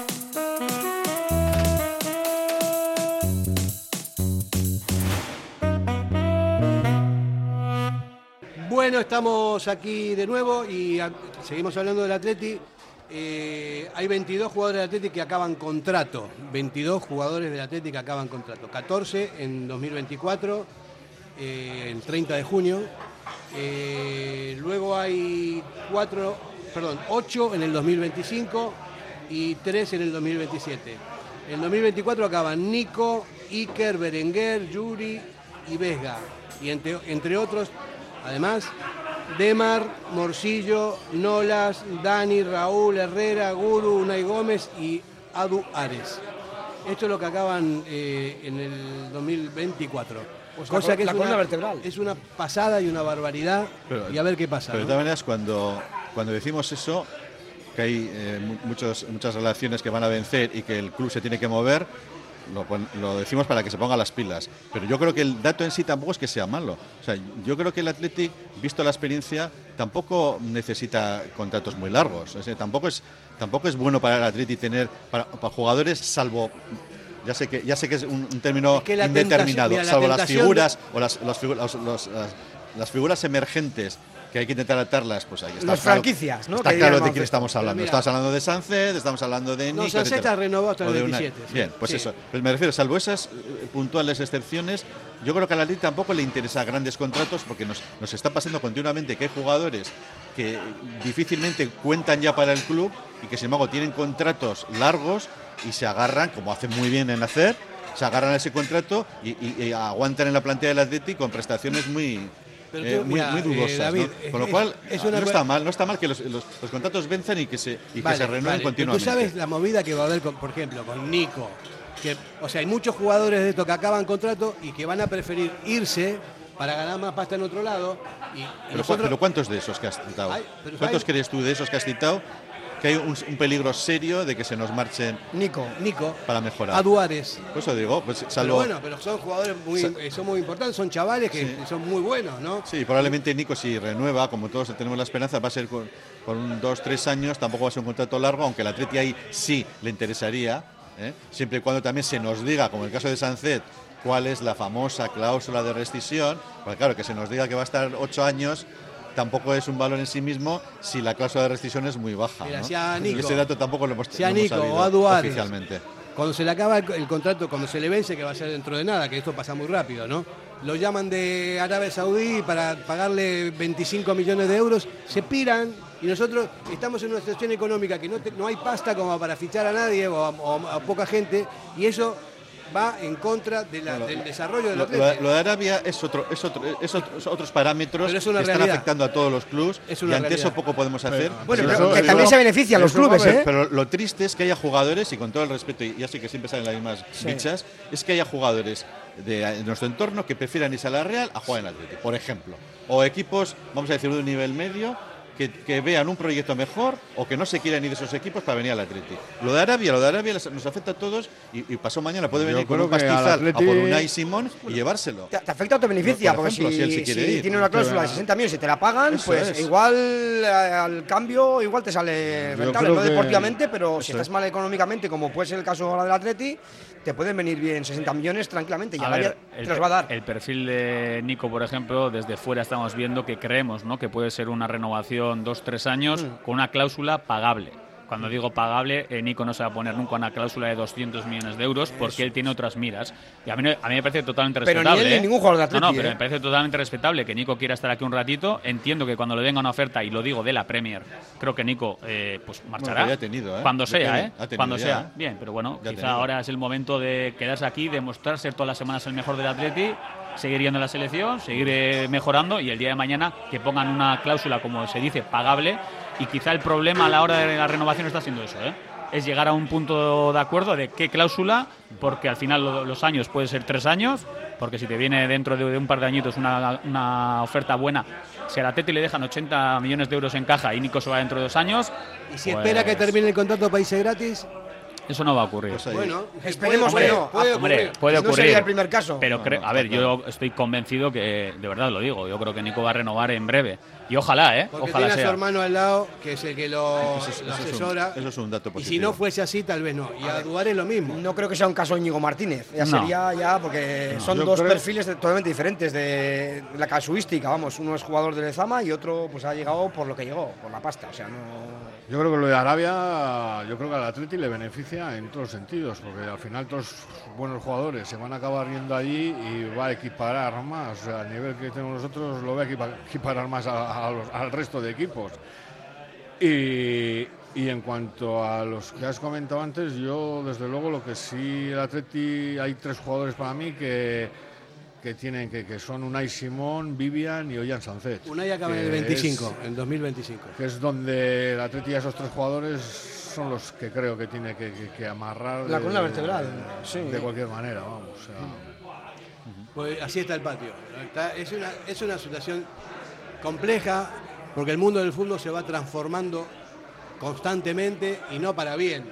Estamos aquí de nuevo y seguimos hablando del Atleti. Eh, hay 22 jugadores del Atleti que acaban contrato. 22 jugadores del Atleti que acaban contrato. 14 en 2024, eh, el 30 de junio. Eh, luego hay 4, perdón, 8 en el 2025 y 3 en el 2027. En el 2024 acaban Nico, Iker, Berenguer, Yuri y Vesga. Y entre otros, además, Demar, Morcillo, Nolas, Dani, Raúl, Herrera, Guru, Unai Gómez y Adu Ares. Esto es lo que acaban eh, en el 2024. Pues la col- es la columna una, vertebral. es una pasada y una barbaridad. Pero- y a ver qué pasa. Pero de ¿no? todas maneras, cuando, cuando decimos eso, que hay eh, muchos, muchas relaciones que van a vencer y que el club se tiene que mover, lo, lo decimos para que se ponga las pilas. Pero yo creo que el dato en sí tampoco es que sea malo. O sea, yo creo que el Athletic, visto la experiencia, tampoco necesita contratos muy largos. O sea, tampoco es tampoco es bueno para el Atleti tener para, para jugadores salvo ya sé que ya sé que es un, un término Es que la indeterminado, tentación- mira, la salvo las figuras o las, las figu- los- los- las, las figuras emergentes que hay que intentar atarlas, pues que estar Las claro- franquicias, ¿no? Está Que claro de quién estamos hablando. Estamos hablando de Sánchez, estamos hablando de No, Nico, Sánchez etcétera. ha renovado hasta el O de Unai. 27, sí. Bien, pues Sí. eso. Pues me refiero, salvo esas eh, puntuales excepciones, yo creo que a la Atleti tampoco le interesa grandes contratos porque nos, nos está pasando continuamente que hay jugadores que difícilmente cuentan ya para el club y que sin embargo tienen contratos largos y se agarran, como hacen muy bien en hacer, se agarran a ese contrato y, y- y aguantan en la plantilla del Atleti con prestaciones muy, eh, muy, mira, muy eh, dudosas. ¿no? David, Con lo es- cual, es una no está mal, no está mal que los, los- los contratos venzan y que se, y que se renueven vale, continuamente. Tú sabes la movida que va a haber, con, por ejemplo, con Nico. Que, o sea, hay muchos jugadores de estos que acaban contrato y que van a preferir irse para ganar más pasta en otro lado. Y Pero, nosotros- pero ¿cuántos de esos que has citado? ¿Cuántos hay- crees tú de esos que has citado que hay un, un peligro serio de que se nos marchen Nico. Nico. para mejorar? A Duárez. Por eso digo, pues Pero salvo... bueno, pero son jugadores muy, Sa- eh, son muy importantes, son chavales que Sí. son muy buenos, ¿no? Sí, probablemente Nico si renueva, como todos tenemos la esperanza, va a ser con, por un dos, tres años, tampoco va a ser un contrato largo, aunque el Atleti ahí sí le interesaría, ¿eh? siempre y cuando también se nos diga, como en el caso de Sancet, cuál es la famosa cláusula de rescisión, porque claro, que se nos diga que va a estar ocho años, tampoco es un valor en sí mismo si la cláusula de rescisión es muy baja. Mira, ¿no? si a Nico- ese dato tampoco lo hemos, Si a lo hemos Nico sabido o a oficialmente. Cuando se le acaba el, el contrato, cuando se le vence, que va a ser dentro de nada, que esto pasa muy rápido, ¿no? Lo llaman de Arabia Saudí para pagarle 25 millones de euros, se piran y nosotros estamos en una situación económica que no, te- no hay pasta como para fichar a nadie o a, o a poca gente y eso va en contra de la- del desarrollo del Lo, lo- lo de Arabia es otro, es otro, es otro- es otros parámetros es que están realidad. afectando a todos los clubs Es y ante realidad. eso poco podemos hacer. Bueno, pero que también se beneficia a los clubes, pero- ¿eh? Pero lo triste es que haya jugadores, y con todo el respeto, y ya sé que siempre salen las mismas Sí. bichas, es que haya jugadores de, de nuestro entorno que prefieran irse a la Real a jugar en Atlético, por ejemplo. O equipos, vamos a decir, de un nivel medio, que, que vean un proyecto mejor o que no se quieran ir de esos equipos para venir al Atleti. Lo de Arabia, lo de Arabia nos afecta a todos y, y pasó mañana, puede venir con un pastizal a por Unai Simón y llevárselo. Te, te afecta o te beneficia, Por porque ejemplo, si, si él se quiere si ir. tiene una cláusula de Pero- 60 millones y te la pagan, Eso pues es. igual eh, al cambio igual te sale rentable, no que- deportivamente, pero si estás es. mal económicamente, como puede ser el caso ahora del Atleti, te pueden venir bien 60 millones tranquilamente y A Arabia ver, te los va a dar. el perfil de Nico, por ejemplo, desde fuera estamos viendo que creemos ¿no? que puede ser una renovación dos, tres años Mm. con una cláusula pagable. Cuando digo pagable, eh, Nico no se va a poner nunca una cláusula de 200 millones de euros porque él tiene otras miras. Y a mí, no- a mí me parece totalmente Pero ni respetable. él ni ¿eh? ningún jugador de No, no, Atleti, pero ¿eh? me parece totalmente respetable que Nico quiera estar aquí un ratito. Entiendo que cuando le venga una oferta, y lo digo de la Premier, creo que Nico eh, pues marchará. Bueno, ya ha tenido, ¿eh? Cuando sea, ¿eh? Cuando ya, sea. ¿eh? Bien, pero bueno, quizá ahora es el momento de quedarse aquí, demostrar ser todas las semanas el mejor del Atleti, seguir yendo a la selección, seguir eh, mejorando y el día de mañana que pongan una cláusula, como se dice, pagable. Y quizá el problema a la hora de la renovación está siendo eso, ¿eh? Es llegar a un punto de acuerdo de qué cláusula, porque al final lo- los años puede ser tres años, porque si te viene dentro de, un par de añitos una, una oferta buena, si al Atleti le dejan 80 millones de euros en caja y Nico se va dentro de dos años, Y si pues espera que termine el contrato para irse gratis, eso no va a ocurrir. Pues bueno, Esperemos puede que no. Puede Ah, Hombre, ocurrir. puede No ocurrir. sería el primer caso. Pero No, no, a ver, yo estoy convencido que, de verdad lo digo, yo creo que Nico va a renovar en breve. Y ojalá, ¿eh? Porque ojalá tiene a su hermano al lado, que es el que lo, Eso es- lo eso es un- asesora. eso es un dato y si positivo. no fuese así, tal vez no. Y a Duárez lo mismo. No creo que sea un caso Íñigo Martínez, ya No. sería ya porque son Yo dos creo- perfiles totalmente diferentes de la casuística, vamos, uno es jugador de Lezama y otro pues ha llegado por lo que llegó, por la pasta, o sea, no Yo creo que lo de Arabia, yo creo que al Atleti le beneficia en todos los sentidos, porque al final todos buenos jugadores se van a acabar yendo allí y va a equiparar más. O sea, al nivel que tenemos nosotros lo va a equipa- equiparar más a- a los- al resto de equipos. Y, y en cuanto a los que has comentado antes, yo desde luego lo que sí el Atleti hay tres jugadores para mí que, que tienen que, que son Unai Simón, Vivian y Ollán Sancet. Unai acaba en el que 25, es- en 2025. que es donde el Atleti a esos tres jugadores son los que creo que tiene que, que- que amarrar La de- columna vertebral, sí. de cualquier manera, vamos. o sea, Pues así está el patio. Está- es, una, es una situación compleja porque el mundo del fútbol se va transformando constantemente y no para bien.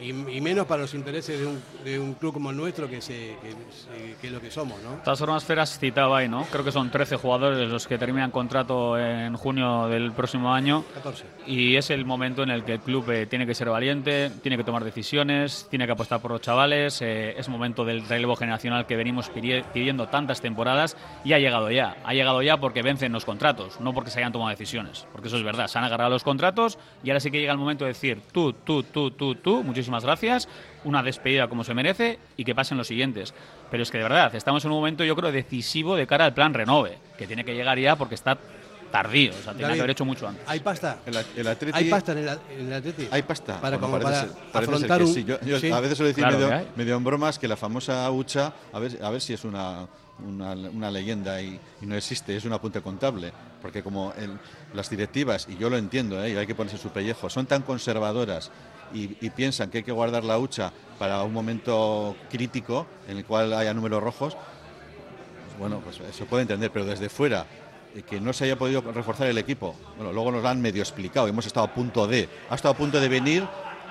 Y, menos para los intereses de un, de un club como el nuestro que, se, que, se- que es lo que somos, ¿no? De todas formas, Fer has citado ahí, ¿no? Creo que son 13 jugadores los que terminan contrato en junio del próximo año. 14. Y es el momento en el que el club eh, tiene que ser valiente, tiene que tomar decisiones, tiene que apostar por los chavales. eh, es momento del relevo generacional que venimos pidi- pidiendo tantas temporadas y ha llegado ya. Ha llegado ya porque vencen los contratos, no porque se hayan tomado decisiones. Porque eso es verdad, se han agarrado los contratos y ahora sí que llega el momento de decir tú, tú, tú, tú, tú, muchísimas gracias, una despedida como se merece y que pasen los siguientes. Pero es que de verdad, estamos en un momento yo creo decisivo de cara al plan Renove, que tiene que llegar ya porque está tardío, o sea, tenía que haber hecho mucho antes. ¿Hay pasta? El, el Atleti- ¿Hay pasta en el, el Atleti? Hay pasta. Para, Bueno, como parece para parece afrontar que un... sí. Yo, yo sí. a veces suelo decir Claro medio, medio en bromas que la famosa hucha, a ver, a ver si es una, una, una leyenda y, y no existe, es un apunte contable. Porque como el- las directivas, y yo lo entiendo, ¿eh? y hay que ponerse su pellejo, son tan conservadoras y, piensan que hay que guardar la hucha para un momento crítico en el cual haya números rojos, pues bueno, pues se puede entender, pero desde fuera, eh, que no se haya podido reforzar el equipo, bueno, luego nos lo han medio explicado, hemos estado a punto de, ha estado a punto de venir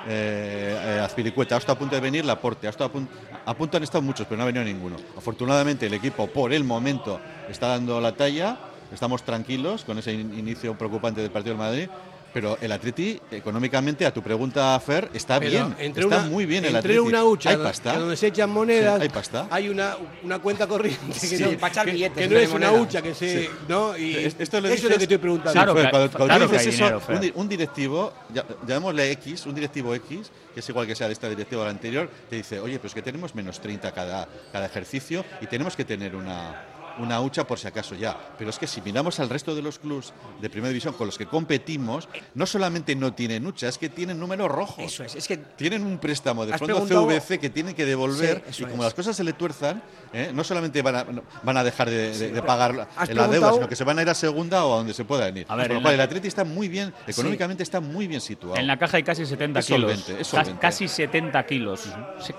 eh, eh, Azpilicueta, ha estado a punto de venir Laporte, ha estado a, punto, a punto han estado muchos, pero no ha venido ninguno. Afortunadamente el equipo por el momento está dando la talla, estamos tranquilos con ese in- inicio preocupante del partido del Madrid. Pero el Atleti, económicamente, a tu pregunta, Fer, está Pero bien. entre está una, muy bien el entre Atleti. una hucha Hay donde- pasta. que donde se echan monedas, Sí, hay pasta. hay una, una cuenta corriente que, Sí, no, para echar que- billetes no vez es una hucha que se, Sí. ¿no? Y Es- esto lo eso es lo que estoy preguntando. Claro Fer, cuando, cuando claro dices eso, un, di- un directivo, ya- llamémosle X, un directivo X, que es igual que sea de esta directiva o la anterior, te dice, oye, pues que tenemos menos 30 cada, cada ejercicio y tenemos que tener una, una hucha por si acaso ya. Pero es que si miramos al resto de los clubs de primera división con los que competimos, no solamente no tienen hucha, es que tienen números rojos. Eso es, es que Tienen un préstamo de fondo CVC que tienen que devolver Sí, y como es. las cosas se le tuerzan, ¿eh? no solamente van a, no- van a dejar de, de- de pagar la, deuda, sino que se van a ir a segunda o a donde se puedan ir. A ver, Con lo en cual la- el Atleti está muy bien, económicamente está muy bien situado. En la caja hay casi 70 Es kilos. solvente, es Ca- solvente. Casi 70 kilos.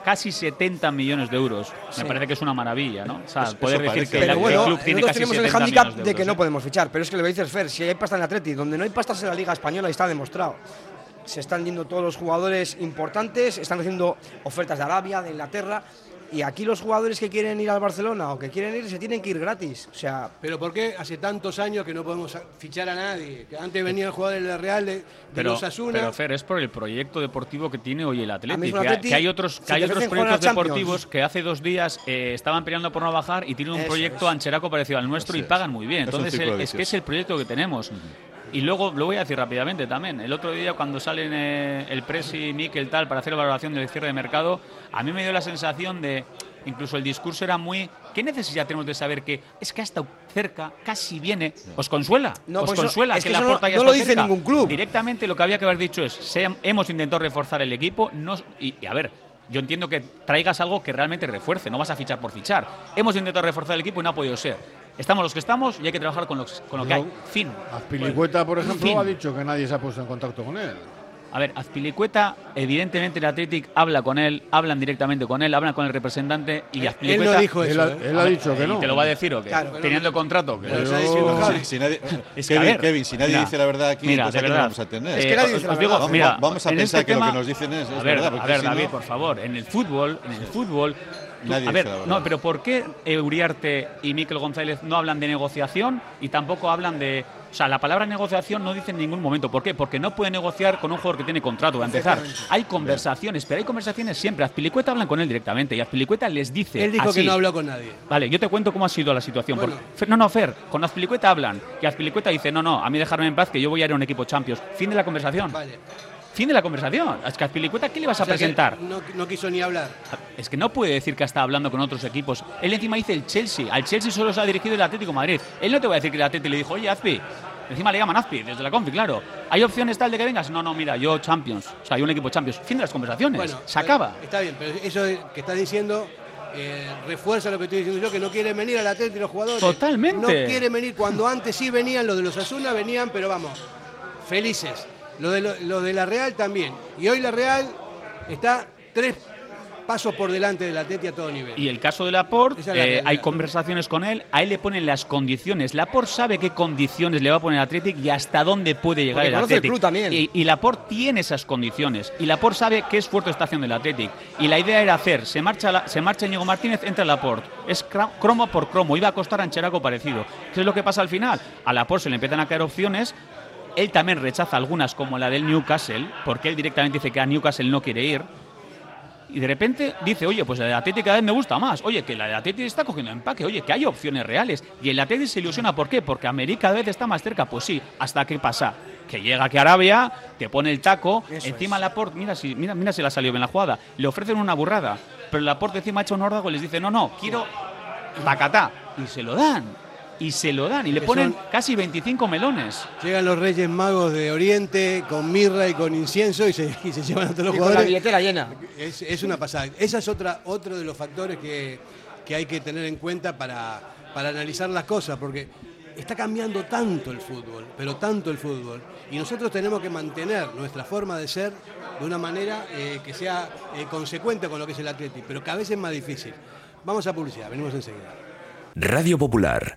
Casi 70 millones de euros. Me parece que es una maravilla, ¿no? O sea, Eso- poder eso decir que el, bueno, club tiene casi tenemos el 70 hándicap millones de, de que no ¿eh? podemos fichar, pero es que lo dices Fer, si hay pasta en el Atleti, donde no hay pastas en la Liga Española está demostrado. Se están yendo todos los jugadores importantes, están haciendo ofertas de Arabia, de Inglaterra, y aquí los jugadores que quieren ir al Barcelona o que quieren ir se tienen que ir gratis. O sea, Pero ¿por qué hace tantos años que no podemos fichar a nadie? Que antes venía el jugador del Real de, de Pero, los Asuna. pero Fer, es por el proyecto deportivo que tiene hoy el Atlético. Que, que hay otros, si que hay otros proyectos deportivos que hace dos días eh, estaban peleando por no bajar y tienen un Eso proyecto es. ancheraco parecido al nuestro Así y es. pagan muy bien. Es Entonces círculo el- es que es el proyecto que tenemos. Y luego lo voy a decir rápidamente también. El otro día cuando salen eh, el Presi, Mikel, tal, para hacer la valoración del cierre de mercado, a mí me dio la sensación de, incluso el discurso era muy, ¿qué necesidad tenemos de saber que es que ha estado cerca, casi viene? ¿Os consuela? No, ¿Os pues eso- consuela es que, que la eso no- ya no está lo dice cerca? ningún club. Directamente lo que había que haber dicho es, se- hemos intentado reforzar el equipo, no, y, y a ver, yo entiendo que traigas algo que realmente refuerce, no vas a fichar por fichar. Hemos intentado reforzar el equipo y no ha podido ser. Estamos los que estamos y hay que trabajar con, los- con lo que hay. Fin. Azpilicueta, por ejemplo, Fin. ha dicho que nadie se ha puesto en contacto con él. A ver, Azpilicueta, evidentemente el Athletic habla con él, hablan directamente con él, hablan con el representante y Él Azpilicueta... no dijo Él eso. ha, ¿eh? él ha dicho que ¿Y no. te lo va a decir o qué? Claro. Teniendo el contrato. que- Pero- Javi. Si, si nadie, [LAUGHS] Es Kevin, ver, Kevin, si nadie mira, dice la verdad aquí, mira, entonces de ¿a qué verdad, vamos a tener? Es que nadie dice la verdad. Vamos- mira, vamos a en pensar este que lo que nos dicen es- es a ver, verdad, A ver, si David, no- por favor, en el fútbol, en el fútbol... tú- Nadie a dice ver, la verdad. no, pero ¿por qué Uriarte y Miquel González no hablan de negociación y tampoco hablan de... O sea, la palabra negociación no dice en ningún momento. ¿Por qué? Porque no puede negociar con un jugador que tiene contrato, a empezar. Hay conversaciones, pero hay conversaciones siempre. Azpilicueta hablan con él directamente y Azpilicueta les dice Él dijo así. que no habló con nadie. Vale, yo te cuento cómo ha sido la situación. Bueno. porque- no, no, Fer, con Azpilicueta hablan. Y Azpilicueta dice, no, no, a mí dejarme en paz que yo voy a ir a un equipo Champions. Fin de la conversación. Vale. Fin de la conversación. Es que Azpilicueta, ¿qué le vas a O presentar? No, no quiso ni hablar. Es que no puede decir que está hablando con otros equipos. Él encima dice el Chelsea. Al Chelsea solo se ha dirigido el Atlético de Madrid. Él no te va a decir que el Atlético le dijo, oye, Azpi. Encima le llaman Azpi, desde la confi, claro. ¿Hay opciones tal de que vengas? No, no, mira, yo Champions. O sea, hay un equipo Champions. Fin de las conversaciones. Bueno, se acaba. Está bien, pero eso que estás diciendo eh, refuerza lo que estoy diciendo yo, que no quieren venir al Atlético los jugadores. Totalmente. No quieren venir. Cuando antes sí venían, los de los Asuna venían, pero vamos, felices. Lo de, lo, lo de la Real también. Y hoy la Real está tres pasos por delante del Atleti a todo nivel. Y el caso de Laporte, la eh, hay conversaciones con él, a él le ponen las condiciones. Laporte sabe qué condiciones le va a poner el Athletic y hasta dónde puede llegar Porque el Athletic. club también. Y, y Laporte tiene esas condiciones. Y Laporte sabe qué esfuerzo está haciendo el Athletic. Y la idea era hacer, se marcha, la- se marcha Íñigo Martínez, entra Laporte. Es cromo por cromo, iba a costar a Ancheraco parecido. ¿Qué es lo que pasa al final? A Laporte se le empiezan a caer opciones. Él también rechaza algunas, como la del Newcastle, porque él directamente dice que a Newcastle no quiere ir. Y de repente dice, oye, pues la de Atleti cada vez me gusta más. Oye, que la de Atleti está cogiendo empaque. Oye, que hay opciones reales. Y el Atleti se ilusiona. ¿Por qué? Porque América cada vez está más cerca. Pues sí, hasta que pasa. Que llega a Arabia, te pone el taco, encima Laporte, mira si, mira, mira si le ha salido bien la jugada, le ofrecen una burrada, pero Laporte encima ha hecho un órdago y les dice, no, no, quiero bacatá. Y se lo dan, y se lo dan, y le Que ponen son- casi 25 melones. Llegan los Reyes Magos de Oriente con mirra y con incienso y se, [LAUGHS] y se llevan a todos los Y con la jugadores. billetera llena. Es, es una pasada. Esa es otra, otro de los factores que, que hay que tener en cuenta para, para analizar las cosas, porque está cambiando tanto el fútbol, pero tanto el fútbol, y nosotros tenemos que mantener nuestra forma de ser de una manera eh, que sea eh, consecuente con lo que es el Atleti, pero cada vez es más difícil. Vamos a publicidad, venimos enseguida. Radio Popular,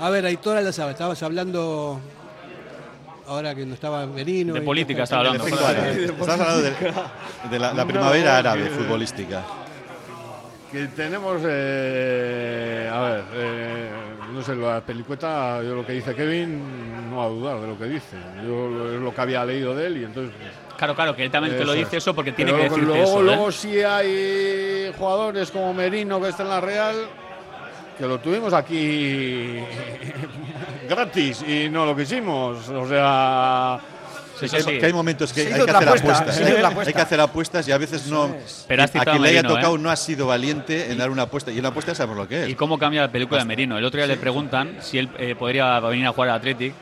A ver, Aitora la sabe, estabas hablando ahora que no estaba Merino. De y- política estaba hablando. Estás hablando de, de la, la primavera árabe futbolística. Que tenemos, eh, a ver, eh, no sé, la pelicueta, yo lo que dice Kevin, no a dudar de lo que dice. Yo lo- es lo que había leído de él y entonces... Claro, claro, que él también te lo dice es. eso porque tiene Pero que decirte luego, eso. ¿eh? Luego sí hay jugadores como Merino que está en la Real, que lo tuvimos aquí [LAUGHS] gratis y no lo quisimos. O sea... Sí, que, hay, que hay momentos que hay que hacer apuesta, apuestas. otra Hay apuesta. que hacer apuestas y a veces no. Pero a quien le haya tocado ¿eh? no ha sido valiente en dar una apuesta. Y una apuesta sabemos lo que es. ¿Y cómo cambia la película de Merino? El otro día le preguntan si él eh, podría venir a jugar al Athletic.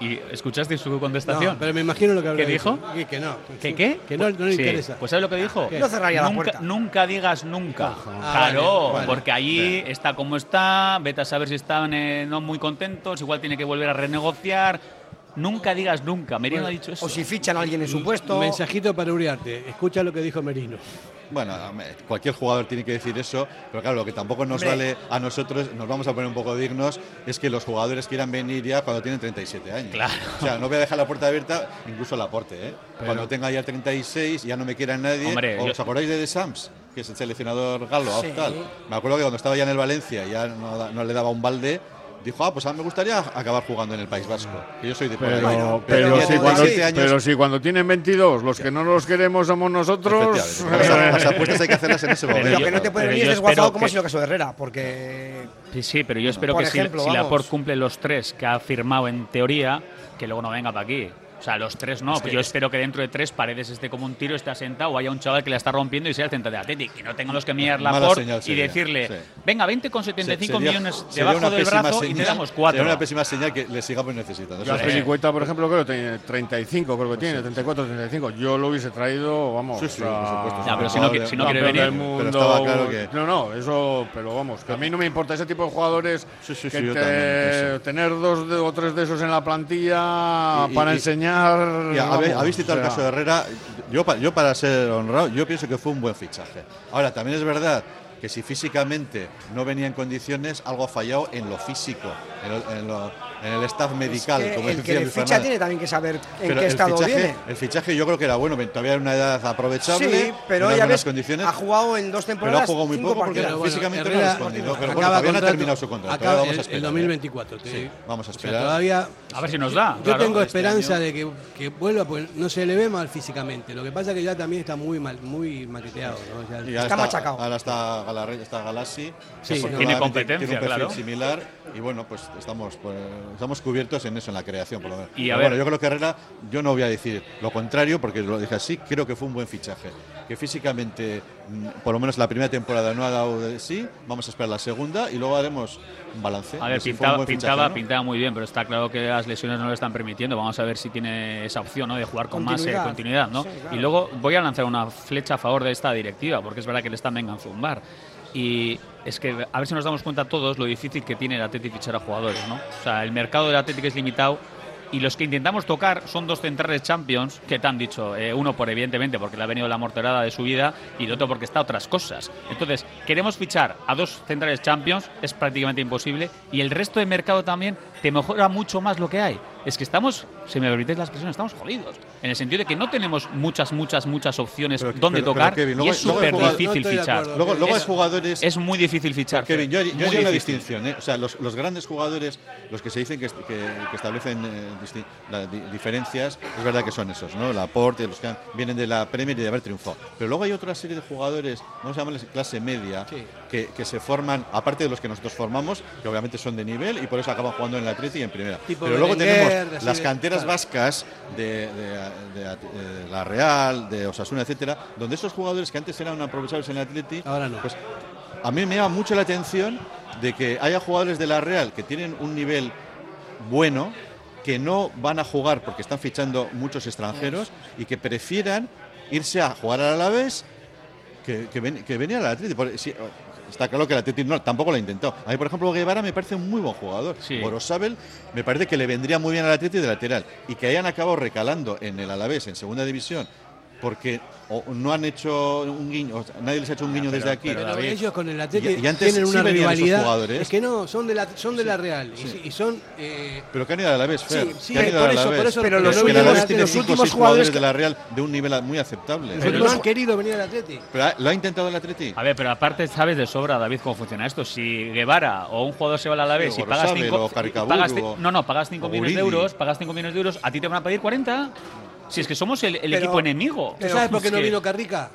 ¿Y escuchaste su contestación? No, pero me imagino lo que habrá ¿Qué dijo? Que, que no. ¿Que qué? Que no, no le Sí, interesa. Pues ¿sabes lo que dijo? ¿Qué? No cerraría la nunca, puerta. Nunca digas nunca. Ah, claro, vale, vale. porque allí está como está, vete a saber si están eh, no muy contentos, igual tiene que volver a renegociar. Nunca digas nunca. Merino Bueno, ha dicho eso. O si fichan a alguien en su puesto. Mensajito para Uriarte. Escucha lo que dijo Merino. Bueno, cualquier jugador tiene que decir eso, pero claro, lo que tampoco nos Hombre. vale a nosotros, nos vamos a poner un poco dignos, es que los jugadores quieran venir ya cuando tienen 37 años. Claro. O sea, no voy a dejar la puerta abierta, incluso la aporte, ¿eh? Pero- Cuando tenga ya 36, ya no me quiera nadie. Hombre, ¿Os yo- acordáis de De Sams? Que es el seleccionador galo, Sí. Me acuerdo que cuando estaba ya en el Valencia ya no, no le daba un balde. Dijo, ah, pues a mí me gustaría acabar jugando en el País Vasco. Que yo soy de. Pero, Pero si cuando, 17 años- pero si cuando tienen 22, los que no los queremos somos nosotros. Las- las apuestas hay que hacerlas en ese momento. Lo que no te puede venir es desguazado como sido el caso de Herrera, porque Sí, sí, pero yo espero que si- ejemplo, si. Laporte cumple los tres que ha firmado en teoría, que luego no venga para aquí. O sea, los tres no. Es que yo es- espero que dentro de tres paredes esté como un tiro, esté asentado o haya un chaval que la está rompiendo y sea el centro de Atlético. Que no tengamos que mirar Laporte señal y sería, decirle, sí. venga, 20 con 75 Sería- millones debajo una del brazo y te damos cuatro. Sería una pésima señal que le sigamos necesitando. La Eso sí. Pelicueta, por ejemplo, creo que tiene 35, creo que tiene, 34, 35. Yo lo hubiese traído, vamos. Sí, sí, por supuesto. Pero si no si no quiere venir. del mundo. Pero estaba claro que- No, no, eso, pero vamos, que a mí no me importa ese tipo de jugadores. Sí, sí, que yo te- también, tener dos de- o tres de esos en la plantilla Y- y- para y- enseñar. Ya, vamos, habéis, citado o el caso de Herrera. Yo, yo, para ser honrado, yo pienso que fue un buen fichaje. Ahora, también es verdad que si físicamente no venía en condiciones, algo ha fallado en lo físico, en, lo- en lo- en el staff medical, es que como el decía que le ficha tiene también que saber en Pero qué estado fichaje, viene. El fichaje yo creo que era bueno, todavía en una edad aprovechable, Sí, pero ya ves, condiciones. ha jugado en dos pero temporadas. ha jugado muy poco porque. Bueno, físicamente Herrera no ha respondido. Pero bueno, todavía no ha terminado su contrato. acaba vamos a el- esperar. el 2024. te- Sí, vamos a o sea, esperar. todavía A ver si nos da. Yo claro. tengo este esperanza año. de que, que vuelva, pues no se le ve mal físicamente. Lo que pasa es que ya también está muy mal, muy maqueteado. Está machacado. Ahora está está Galassi. Sí, Tiene competencia, tiene un perfil claro. similar. Y bueno, pues estamos, pues, estamos cubiertos en eso, en la creación, por lo menos. Y a ver- bueno, yo creo que Herrera, yo no voy a decir lo contrario, porque lo dije así, creo que fue un buen fichaje. Que físicamente, mm, por lo menos la primera temporada no ha dado de sí, vamos a esperar la segunda y luego haremos un balance. A ver, si pintaba, fichaje, pintaba, ¿no? pintaba muy bien, pero está claro que las lesiones no le están permitiendo. Vamos a ver si tiene esa opción ¿no? de jugar con más eh, Continuidad. ¿no? Sí, claro. Y luego voy a lanzar una flecha a favor de esta directiva, porque es verdad que le están vengan a zumbar. Y es que a ver si nos damos cuenta todos lo difícil que tiene el Atlético fichar a jugadores. ¿no? O sea, el mercado del Atlético es limitado. Y los que intentamos tocar son dos centrales champions que te han dicho, eh, uno por evidentemente porque le ha venido la morterada de su vida y el otro porque está otras cosas. Entonces, queremos fichar a dos centrales champions, es prácticamente imposible, y el resto de mercado también te mejora mucho más lo que hay. Es que estamos, si me permites la expresión, estamos jodidos. En el sentido de que no tenemos muchas, muchas, muchas opciones Pero- donde pero- pero, tocar Kevin, y es súper difícil no fichar. acuerdo. Luego, luego hay Es- jugadores. Es muy difícil fichar. Kevin, yo, yo haría una distinción. ¿eh? O sea, los, los grandes jugadores, los que se dicen que, que- que establecen eh, disti- la- di- diferencias, es verdad que son esos, ¿no? Laporte, los que han- vienen de la Premier y de haber triunfado. Pero luego hay otra serie de jugadores, vamos a llamarles clase media, Sí. Que, que se forman, aparte de los que nosotros formamos, que obviamente son de nivel y por eso acaban jugando en el Atleti y en primera. Tipo Pero luego Berenguer, tenemos las canteras vascas de, la Real, de Osasuna, etcétera, donde esos jugadores que antes eran aprovechables en el Atleti, Ahora no. pues a mí me llama mucho la atención de que haya jugadores de la Real que tienen un nivel bueno, que no van a jugar porque están fichando muchos extranjeros y que prefieran irse a jugar al Alavés que, que, ven- que venir al Atleti. Está claro que el Atleti no, tampoco lo ha intentado. A mí, por ejemplo, Guevara me parece un muy buen jugador. Sí. Borosabel me parece que le vendría muy bien al Atleti de lateral. Y que hayan acabado recalando en el Alavés, en segunda división, porque o no han hecho un guiño, o sea, nadie les ha hecho un guiño desde aquí. Pero ellos con el Atlético Y- y antes tienen sí una esos rivalidad. jugadores. Es que no, son de la, son de la Real. y- Y, son. eh, Pero que han ido al Alavés, Fer. Sí, sí, que han ido por al eso, Alavés. por eso- Pero Pero los es que los o últimos jugadores jugadores de la Real de un nivel muy aceptable. pero no han querido venir al Atlético. Pero lo ha intentado el Atleti. A ver, pero aparte sabes de sobra, David, cómo funciona esto. Si Guevara o un jugador se va al Alavés Sí, y o pagas Gorosabel, 5 o Caricaburu, pagas ci- o- No, no, pagas 5 o millones de euros, pagas 5 millones de euros, ¿a ti te van a pedir 40? Si es que somos el, el Pero- equipo enemigo. ¿Tú sabes por qué no vino Carrica?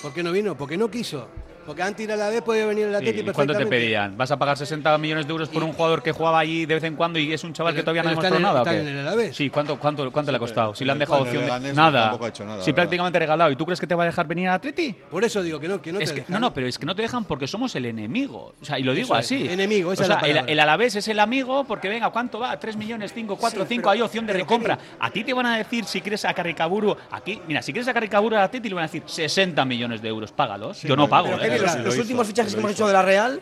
¿Por qué no vino? Porque no quiso. Porque antes ir a la vez podía venir al Sí, Atlético ¿Y cuánto te pedían? ¿Vas a pagar 60 millones de euros por un jugador que jugaba allí de vez en cuando y es un chaval que todavía no ha demostrado el- nada? ¿o está qué? en el Alavés. Sí, ¿cuánto, cuánto, cuánto le ha costado? Si le han el- dejado el opción de nada. ha hecho nada, Sí, ¿verdad? prácticamente regalado. ¿Y tú crees que te va a dejar venir a Atleti? Por eso digo que no, que no Es te que- dejan. no, no, pero es que no te dejan porque somos el enemigo. O sea, y lo digo Eso es, así. enemigo, esa o es la sea, el, el Alavés es el amigo porque, venga, ¿cuánto va? ¿3 millones, 5, 4, Sí, 5? pero- Hay opción de recompra. A ti te van a decir si quieres a Carricaburu. Aquí, mira, si quieres a Carricaburu a Atleti, le van a decir 60 millones de euros. Págalos. Yo no pago. Los, últimos fichajes que hemos hecho de la Real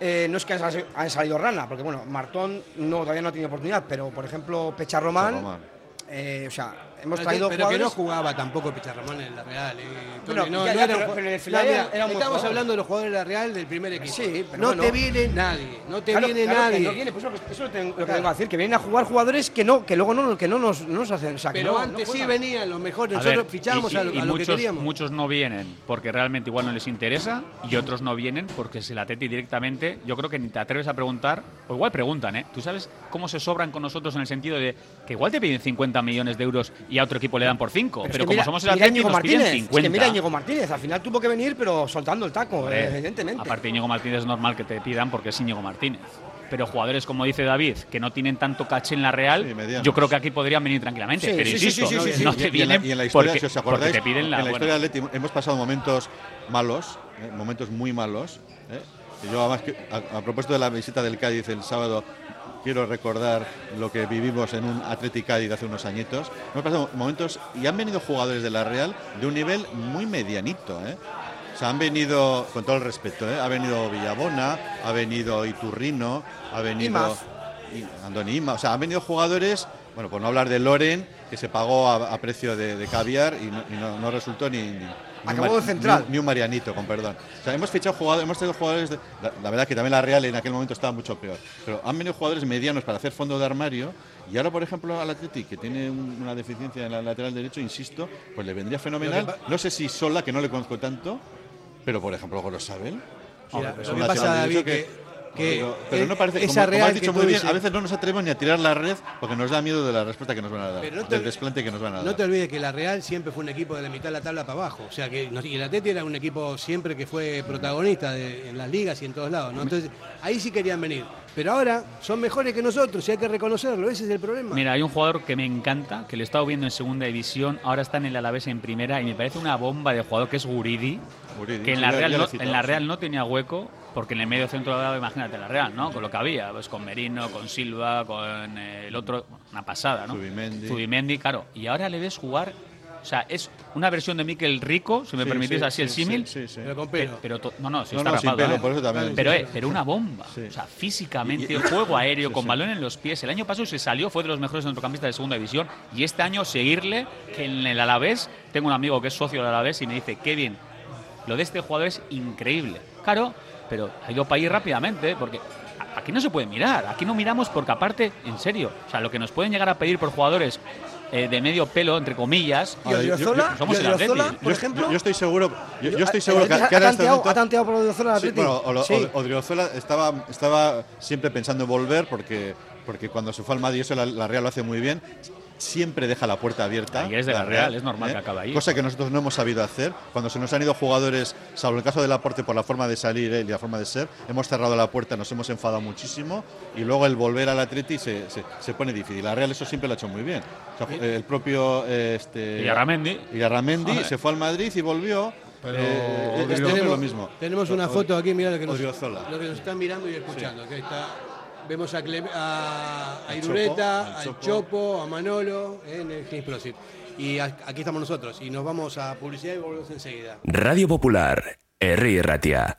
eh, no es que han, sal- han salido rana, porque bueno, Martón no, todavía no ha tenido oportunidad, pero por ejemplo, Pecharromán Román. eh, o sea, hemos Pero traído que- pero que no jugaba tampoco Picharramón en la Real. eh, Bueno, Tony, no, ya, no ya, era un pero- ju- pero en el No, Philadelphia mira, era un buen Estamos jugador. hablando de los jugadores de la Real del primer equipo. Sí, pero no bueno. te viene nadie, no te Claro, viene claro que nadie. no viene, pues eso, eso lo, tengo- lo que vengo a decir, que vienen a jugar jugadores que no, que luego no, que no nos, no nos hacen. O sea, Pero no- antes no sí venían los mejores. Nosotros fichábamos y- a, lo- y a lo que muchos, queríamos. muchos no vienen porque realmente igual no les interesa y otros no vienen porque si la Teti directamente, yo creo que ni te atreves a preguntar, o igual preguntan, ¿eh? ¿Tú sabes cómo se sobran con nosotros en el sentido de que igual te piden 50 millones de euros y a otro equipo le dan por 5? Pero, es que como mira- somos el Íñigo nos piden Martínez, 50. Es que mira a Íñigo Martínez, al final tuvo que venir, pero soltando el taco, Hombre, eh, evidentemente. Aparte, Íñigo Martínez es normal que te pidan porque es Íñigo Martínez. Pero jugadores, como dice David, que no tienen tanto caché en la Real, yo creo que aquí podrían venir tranquilamente. Sí, pero sí, sí, insisto, sí, sí, sí, no sí. te Y en la- vienen y en la historia, porque, si os acordáis, te piden la. en la bueno, historia del Atleti hemos pasado momentos malos, eh, momentos muy malos. eh. Yo, además, que- a, a propósito de la visita del Cádiz el sábado, quiero recordar lo que vivimos en un Atleti Cádiz hace unos añitos. Hemos pasado momentos y han venido jugadores de la Real de un nivel muy medianito. ¿eh? O sea, han venido, con todo el respeto, ¿eh? ha venido Villabona, ha venido Iturrino, ha venido Andoni Ima. O sea, han venido jugadores, bueno, por no hablar de Loren, que se pagó a, a precio de, de caviar y no, y no- no resultó ni, Acabó de central. Ni, un- ni un Marianito, con perdón. O sea, hemos fichado jugadores, hemos traído jugadores, de- la, la verdad que también la Real en aquel momento estaba mucho peor, pero han venido jugadores medianos para hacer fondo de armario y ahora, por ejemplo, al Atleti, que tiene un- una deficiencia en la lateral derecho, insisto, pues le vendría fenomenal. No sé si Sola, que no le conozco tanto, pero por ejemplo, Gorosabel. Mira, lo que pasa, David, que, que pero, pero no parece, esa como, has dicho muy bien, dices- a veces no nos atrevemos ni a tirar la red porque nos da miedo de la respuesta que nos van a dar, Pero no te- del desplante que nos van a dar. No te olvides que la Real siempre fue un equipo de la mitad de la tabla para abajo. O sea que y el Atleti era un equipo siempre que fue protagonista de- en las ligas y en todos lados. ¿no? Entonces ahí sí querían venir. Pero ahora son mejores que nosotros y hay que reconocerlo. Ese es el problema. Mira, hay un jugador que me encanta, que lo he estado viendo en segunda división, ahora está en el Alavés en primera y me parece una bomba de jugador que es Guridi, Guridi, que en la Real, no, en la. Real no tenía hueco, porque en el medio centro de la imagínate la Real, ¿no? Con lo que había, pues con Merino, con Silva, con eh, el otro, una pasada, ¿no? Zubimendi. Zubimendi, claro. Y ahora le ves jugar, o sea, es una versión de Mikel Rico, si me Sí, permitís sí, así el sí, símil. sí, sí, sí. Pero con Pero, pelo. pero to- no, no, si No, está no, sin rapado, pelo, ¿eh? por eso también. Pero, eh, pero una bomba. Sí. O sea, físicamente, Y- y- el juego aéreo, Sí, con sí. balón en los pies. El año pasado se salió, fue de los mejores centrocampistas de segunda división. Y este año seguirle, que en el Alavés, tengo un amigo que es socio del Alavés y me dice, qué bien, lo de este jugador es increíble. Claro, pero ha ido para ahí rápidamente, porque aquí no se puede mirar. Aquí no miramos porque aparte, en serio, o sea, lo que nos pueden llegar a pedir por jugadores eh, de medio pelo, entre comillas. ¿Y Odriozola? somos ¿Y el Atleti. Odriozola, por Yo- ejemplo? Yo, yo estoy seguro, yo, yo estoy ¿El seguro que, que ahora ha en este tanteado, momento- ha tanteado por Odriozola Sí, bueno, Sí. Od- Odriozola estaba, estaba siempre pensando en volver porque, porque cuando se fue al Madrid, eso la, la Real lo hace muy bien. Siempre deja la puerta abierta. Y es de la Real, es normal que acabe ahí. Cosa que nosotros no hemos sabido hacer. Cuando se nos han ido jugadores, salvo el caso del aporte por la forma de salir él y la forma de ser, hemos cerrado la puerta, nos hemos enfadado muchísimo y luego el volver al Atleti se, se, se pone difícil. La Real eso siempre lo ha hecho muy bien. O sea, el propio eh, este, Villarramendi. Villarramendi Joder. se fue al Madrid y volvió. Pero Eh, este tenemos, lo mismo. tenemos una foto aquí, mira lo que nos, lo que nos están mirando y escuchando. que está, vemos a, Cle- a, a Al Irureta, Chopo, al al Chopo. Chopo, a Manolo en el Prosit. Y a- aquí estamos nosotros y nos vamos a publicidad y volvemos enseguida. Radio Popular, Herri Ratia.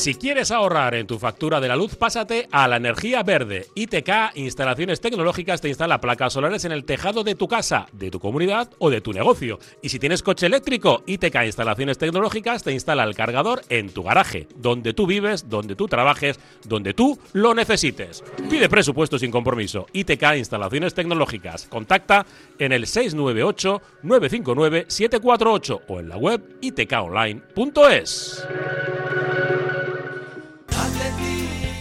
Si quieres ahorrar en tu factura de la luz, pásate a la energía verde. ITK Instalaciones Tecnológicas te instala placas solares en el tejado de tu casa, de tu comunidad o de tu negocio. Y si tienes coche eléctrico, ITK Instalaciones Tecnológicas te instala el cargador en tu garaje, donde tú vives, donde tú trabajes, donde tú lo necesites. Pide presupuesto sin compromiso. ITK Instalaciones Tecnológicas. Contacta en el 698 959 748 o en la web itkonline.es.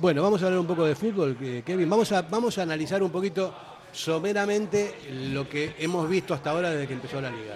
Bueno, vamos a hablar un poco de fútbol, que- Kevin. Vamos a, vamos a analizar un poquito someramente lo que hemos visto hasta ahora desde que empezó la liga.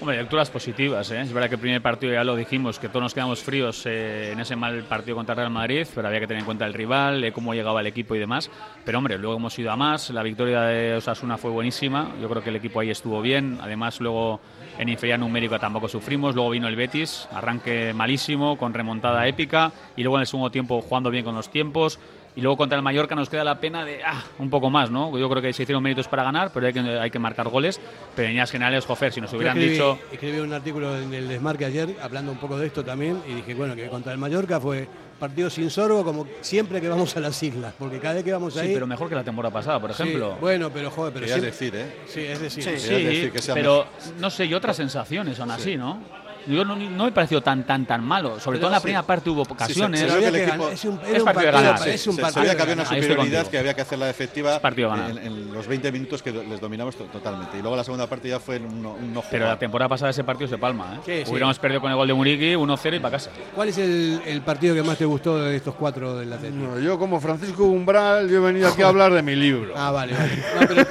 Hombre, lecturas positivas. ¿eh? Es verdad que el primer partido ya lo dijimos, que todos nos quedamos fríos eh, en ese mal partido contra Real Madrid, pero había que tener en cuenta el rival, eh, cómo llegaba el equipo y demás. Pero hombre, luego hemos ido a más. La victoria de Osasuna fue buenísima. Yo creo que el equipo ahí estuvo bien. Además, luego en inferioridad numérica tampoco sufrimos. Luego vino el Betis, arranque malísimo, con remontada épica. Y luego en el segundo tiempo jugando bien con los tiempos. Y luego contra el Mallorca nos queda la pena de ah, un poco más, ¿no? Yo creo que se hicieron méritos para ganar, pero hay que, hay que marcar goles. Pero en líneas generales, Jofer, si nos hubieran escribí, dicho Escribí un artículo en el Desmarque ayer hablando un poco de esto también y dije, bueno, que contra el Mallorca fue partido sin sorbo como siempre que vamos a las islas, porque cada vez que vamos Sí, ahí... pero mejor que la temporada pasada, por Sí, ejemplo. bueno, pero joder, pero siempre- decir, ¿eh? Sí, es decir. Sí, decir que sea pero mejor. no sé, y otras sensaciones son así, ¿no? Yo no, no me pareció tan tan tan malo. Sobre Pero todo en la sí. primera parte hubo Sí, ocasiones. se- se que equipo- es un, Es era un partido partido, ganar, sí. es un Se partido sabía que había una superioridad que había que hacerla efectiva partido en, ganado. en los 20 minutos que les dominamos to- totalmente. Y luego la segunda parte ya fue un no, un no Pero la temporada pasada ese partido se palma, ¿eh? Sí, sí. Hubiéramos perdido con el gol de Muriqui 1-0 y para casa. ¿Cuál es el, el partido que más te gustó de estos cuatro del Atlético? No, yo como Francisco Umbral, yo he venido aquí a hablar de mi libro. Ah, vale, vale. No, pero,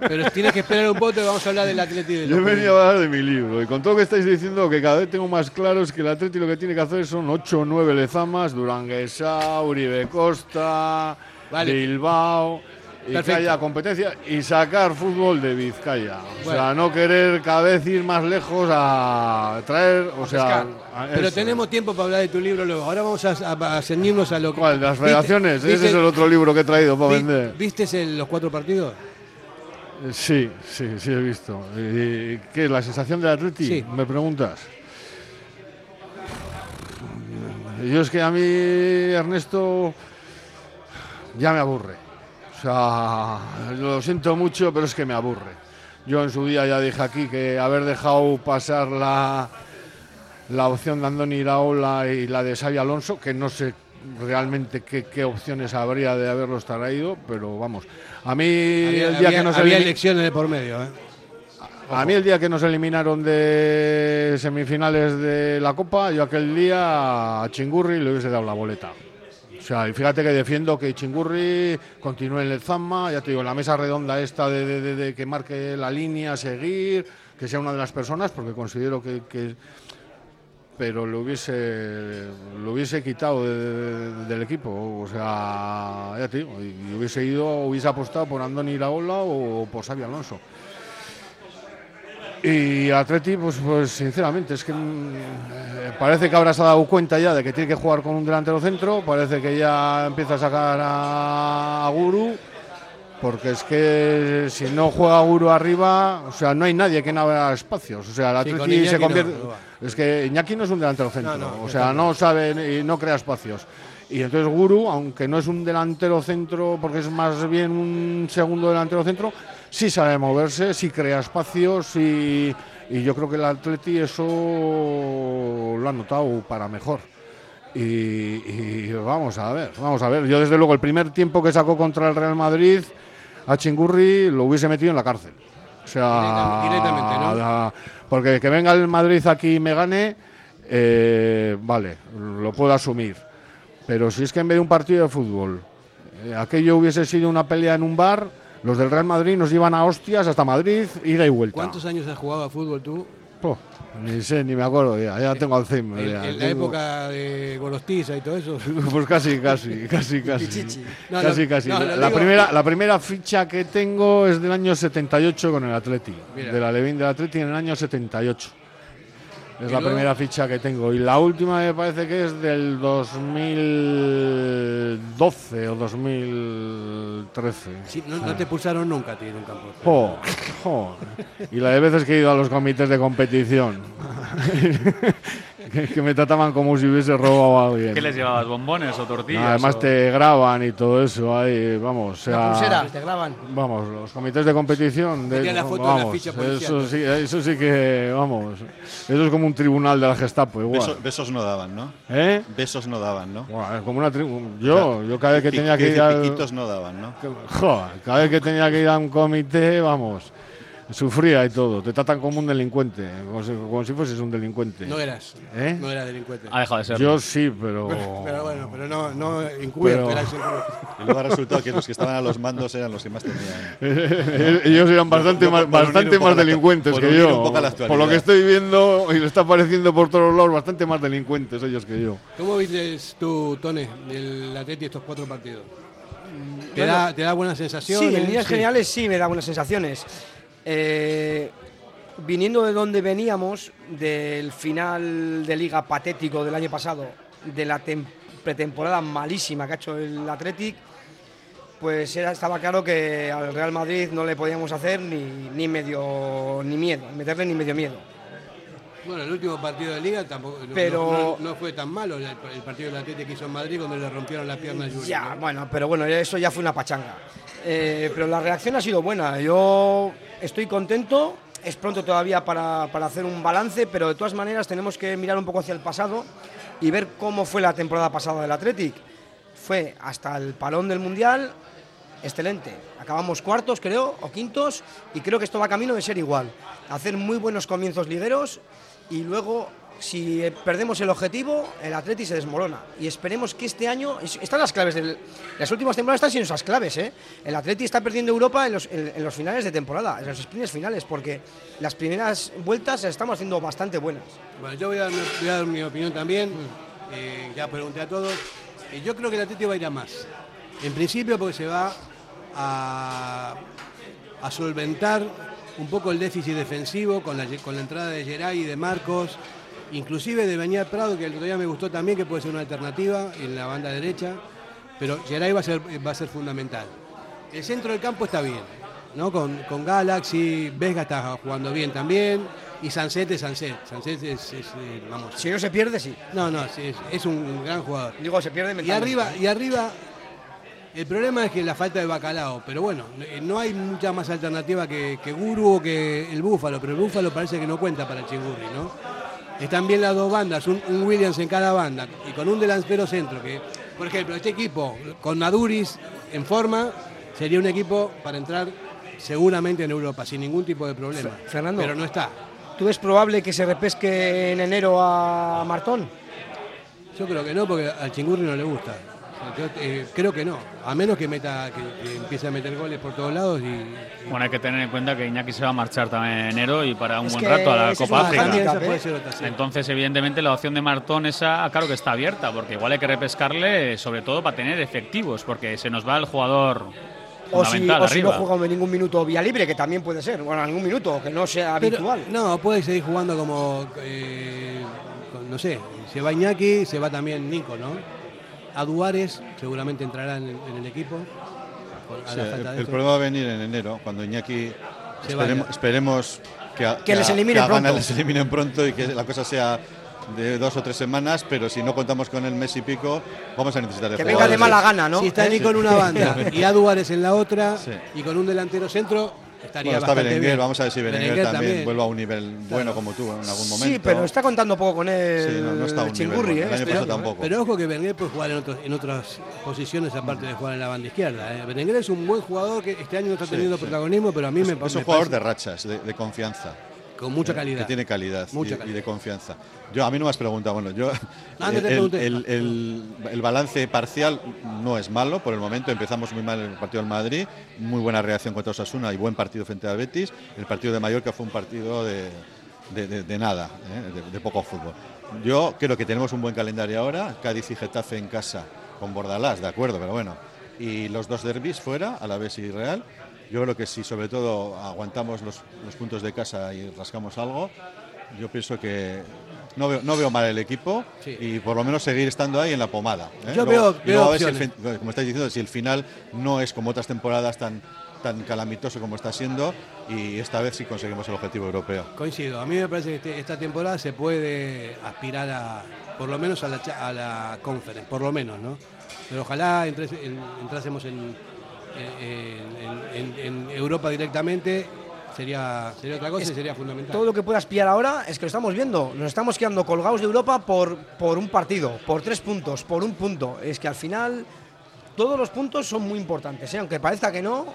pero tienes que esperar un poco, te vamos a hablar del Atlético. de Yo he venido a hablar de mi libro y con todo lo que estáis diciendo, que cada vez tengo más claro es que el Atleti lo que tiene que hacer son 8 o 9 lezamas, Duranguesa, Uribe Costa, Vale. Bilbao, y que haya competencia y sacar fútbol de Vizcaya. O sea, no querer cada vez ir más lejos a traer, o sea... a- Pero tenemos tiempo para hablar de tu libro luego. Ahora vamos a, a, a ceñirnos a lo que. ¿Cuál? Las ¿Viste- federaciones, ese viste- es el otro libro que he traído para vender. ¿Viste el- los cuatro partidos? Eh, Sí, sí, sí he visto. ¿Y ¿Qué es la sensación del Atleti? Sí. ¿Me preguntas? Yo es que a mí, Ernesto, ya me aburre. O sea, lo siento mucho, pero es que me aburre. Yo en su día ya dije aquí que haber dejado pasar la, la opción de Andoni Iraola y la de Xavi Alonso, que no sé realmente qué, qué opciones habría de haberlos traído, pero vamos. A mí Había, el día había- que nos había elecciones de por medio. ¿eh? A mí el día que nos eliminaron de semifinales de la Copa, yo aquel día a Chingurri le hubiese dado la boleta. O sea, y fíjate que defiendo que Chingurri continúe en el Zama, ya te digo, en la mesa redonda esta de, que marque la línea, seguir, que sea una de las personas, porque considero que... pero lo hubiese lo hubiese quitado de- de- del equipo, o sea, ya te digo, y hubiese ido, hubiese apostado por Andoni Iraola o por Xavi Alonso. Y Atleti, pues, pues sinceramente, es que mm, eh, parece que ahora se ha dado cuenta ya de que tiene que jugar con un delantero centro, parece que ya empieza a sacar a, a Guru, porque es que si no juega Guru arriba, o sea, no hay nadie que no abra espacios. O sea, el Atleti se convierte. no es que Iñaki no es un delantero centro, No, no, o sea, no sabe y no crea espacios. Y entonces Guru, aunque no es un delantero centro, porque es más bien un segundo delantero centro, sí sabe moverse, sí crea espacios y, y yo creo que el Atleti eso lo ha notado para mejor. Y, y vamos a ver, vamos a ver. Yo desde luego el primer tiempo que sacó contra el Real Madrid a Chingurri lo hubiese metido en la cárcel. O sea, Directamente, ¿no? la- porque que venga el Madrid aquí y me gane, eh, vale, lo puedo asumir. Pero si es que en vez de un partido de fútbol, eh, aquello hubiese sido una pelea en un bar, los del Real Madrid nos llevan a hostias hasta Madrid, ida y vuelta. ¿Cuántos años has jugado a fútbol tú? Po, ni sé, ni me acuerdo ya, ya tengo Alzheimer. En, en la época de Golostiza y todo eso. [LAUGHS] Pues casi, casi, casi, casi. No, casi, no, casi. no, la, digo- primera, la primera ficha que tengo es del año 78 con el Atleti. Mira. De la Levín del Atleti en el año 78. Es la luego- primera ficha que tengo. Y la última me parece que es del 2012 o 2013. Sí, no, no te pulsaron nunca a ti en un campo. Jo, jo. Y la de veces que he ido a los comités de competición. [LAUGHS] que, que me trataban como si hubiese robado a alguien. ¿Qué les llevabas? ¿Bombones o tortillas? No, además o- te graban y todo eso ahí, vamos, o sea, La pulsera, te graban. vamos, los comités de competición, de, la foto en la vamos, ficha policial. eso sí, eso sí que, vamos, eso es como un tribunal de la Gestapo igual. Besos, besos no daban, ¿no? ¿Eh? Besos no daban, ¿no? Es como una tribu- yo, yo cada vez que tenía que ir al, Piquitos no daban, ¿no? Joder, cada vez que tenía que ir a un comité, vamos, sufría y todo, te tratan como un delincuente, como si, como si fueses un delincuente. No eras. ¿Eh? No eras delincuente. Ha dejado de ser. Yo sí, pero... [LAUGHS] Pero bueno, pero no, no eras encubierto. Y luego ha resultado que los que estaban a los mandos eran los que más tenían. [LAUGHS] Ellos eran bastante más, bastante más delincuentes que yo. Por lo que estoy viendo y le está apareciendo por todos lados, bastante más delincuentes ellos que yo. ¿Cómo viste tú, Tone, del Atleti estos cuatro partidos? ¿Te, Bueno, da, ¿Te da buenas sensaciones? Sí, en líneas Sí. generales sí me da buenas sensaciones. Eh, viniendo de donde veníamos, del final de liga patético del año pasado, de la tem- pretemporada malísima que ha hecho el Athletic, pues era, estaba claro que al Real Madrid no le podíamos hacer ni, ni medio ni miedo, meterle ni medio miedo. Bueno, el último partido de Liga tampoco no- Pero- no, no fue tan malo el, el partido del Atleti que hizo en Madrid cuando le rompieron la pierna a Junior. Ya, ¿no? bueno, pero bueno, eso ya fue una pachanga. Eh, pero la reacción ha sido buena. Yo estoy contento. Es pronto todavía para, para hacer un balance, pero de todas maneras tenemos que mirar un poco hacia el pasado y ver cómo fue la temporada pasada del Athletic. Fue hasta el palón del Mundial excelente. Acabamos cuartos, creo, o quintos, y creo que esto va camino de ser igual. Hacer muy buenos comienzos ligueros y luego, si perdemos el objetivo, el Atleti se desmorona. Y esperemos que este año. es- Están las claves del. Las últimas temporadas están siendo esas claves, ¿eh? El Atleti está perdiendo Europa en los, finales de temporada, en los sprints finales, porque las primeras vueltas las estamos haciendo bastante buenas. Bueno, yo voy a dar, mi- opinión también. Eh, ya pregunté a todos. Eh, yo creo que el Atlético va a ir a más. En principio porque se va a, a solventar un poco el déficit defensivo con la, con la entrada de Geray y de Marcos, inclusive de Beñat Prado, que el otro día me gustó también, que puede ser una alternativa en la banda derecha, pero Geray va a ser, va a ser fundamental. El centro del campo está bien, ¿no? Con, con Galaxy, Vesga está jugando bien también, y Sanset es Sanset. Sanset es, es, eh, vamos. Si no se pierde, sí. No, no, es, es un gran jugador. Digo, se pierde Y arriba, y arriba, el problema es que la falta de bacalao, pero bueno, eh, no hay mucha más alternativa que, que Guru o que el Búfalo, pero el Búfalo parece que no cuenta para el Chingurri, ¿no? Están bien las dos bandas, un, un Williams en cada banda, y con un delantero centro, que, por ejemplo, este equipo, con Maduris en forma, sería un equipo para entrar seguramente en Europa, sin ningún tipo de problema. Fernando. Pero no está. ¿Tú ves probable que se repesque en enero a Martón? Yo creo que no, porque al Chingurri no le gusta. Yo, eh, creo que no, a menos que meta, que, que empiece a meter goles por todos lados y, Bueno, hay que tener en cuenta que Iñaki se va a marchar también en enero y para un Es buen rato a la Copa África. Entonces, evidentemente, la opción de Martón esa, claro que está abierta, porque igual hay que repescarle, sobre todo para tener efectivos, porque se nos va el jugador O si, o si no en ningún minuto vía libre, que también puede ser. Bueno, ningún minuto, que no sea Pero, habitual. no, puede seguir jugando como, eh, no sé, se va Iñaki, se va también Nico, ¿no? A Duárez seguramente entrará en, en el equipo. con- a Sí, la el, falta de el eso. problema va a venir en enero, cuando Iñaki esperemos, esperemos que, a- Que les a- eliminen a pronto. les eliminen pronto y que la cosa sea de dos o tres semanas, pero si no contamos con el mes y pico, vamos a necesitar de Que venga de mala gana, ¿no? Si está ¿Eh? Nico en una banda y a Duárez en la otra Sí. y con un delantero centro, estaría Bueno, está Berenguer, bien. vamos a ver si Berenguer, Berenguer también, también. vuelve a un nivel bueno como tú en algún momento. Sí, pero está contando poco con él. Sí, no, no está un nivel Chingurri, bueno. ¿eh? El año Pero- tampoco. Pero ojo que Berenguer puede jugar en, otros- en otras posiciones aparte de jugar en la banda izquierda. ¿eh? Berenguer es un buen jugador que este año no está teniendo sí. protagonismo, pero a mí es, me, es me un jugador parece de rachas, de, de confianza. Con mucha eh, calidad. Que tiene calidad, y- Mucha y, calidad. de confianza. Yo a mí no me has preguntado, bueno, yo Ah, no te el, pregunté. el- el- balance parcial no es malo por el momento. Empezamos muy mal en el partido del Madrid, muy buena reacción contra Osasuna y buen partido frente al Betis. El partido de Mallorca fue un partido de, de, de- de nada, ¿eh? de, de poco fútbol. Yo creo que tenemos un buen calendario ahora, Cádiz y Getafe en casa con Bordalás, de acuerdo, pero bueno, y los dos derbis fuera, Alavés y Real. Yo creo que si sobre todo aguantamos los, los puntos de casa y rascamos algo, yo pienso que no veo, no veo mal el equipo y por lo menos seguir estando ahí en la pomada. ¿eh? Yo Luego- veo- veo luego a ver si el como estáis diciendo, si el final no es como otras temporadas tan, tan calamitoso como está siendo y esta vez sí conseguimos el objetivo europeo. Coincido. A mí me parece que este- esta temporada se puede aspirar a, por lo menos a la, a la conference, por lo menos, ¿no? Pero ojalá entres- en- entrásemos en, en- en- Europa directamente, sería, sería otra cosa y sería fundamental. Todo lo que puedas pillar ahora es que lo estamos viendo. Nos estamos quedando colgados de Europa por, por un partido, por tres puntos, por un punto. Es que al final todos los puntos son muy importantes, ¿eh? aunque parezca que no.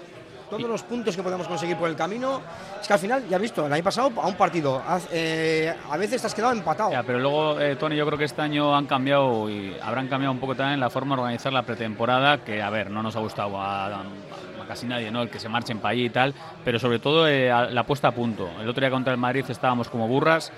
Todos los puntos que podemos conseguir por el camino, es que al final, ya has visto, el año pasado a un partido, haz- eh, a veces te has quedado empatado. Ya, pero luego, eh, Tony, yo creo que este año han cambiado y habrán cambiado un poco también la forma de organizar la pretemporada, que, a ver, no nos ha gustado a, a casi nadie, ¿no? El que se marchen para allí y tal, pero sobre todo eh, a- la puesta a punto. El otro día contra el Madrid estábamos como burras.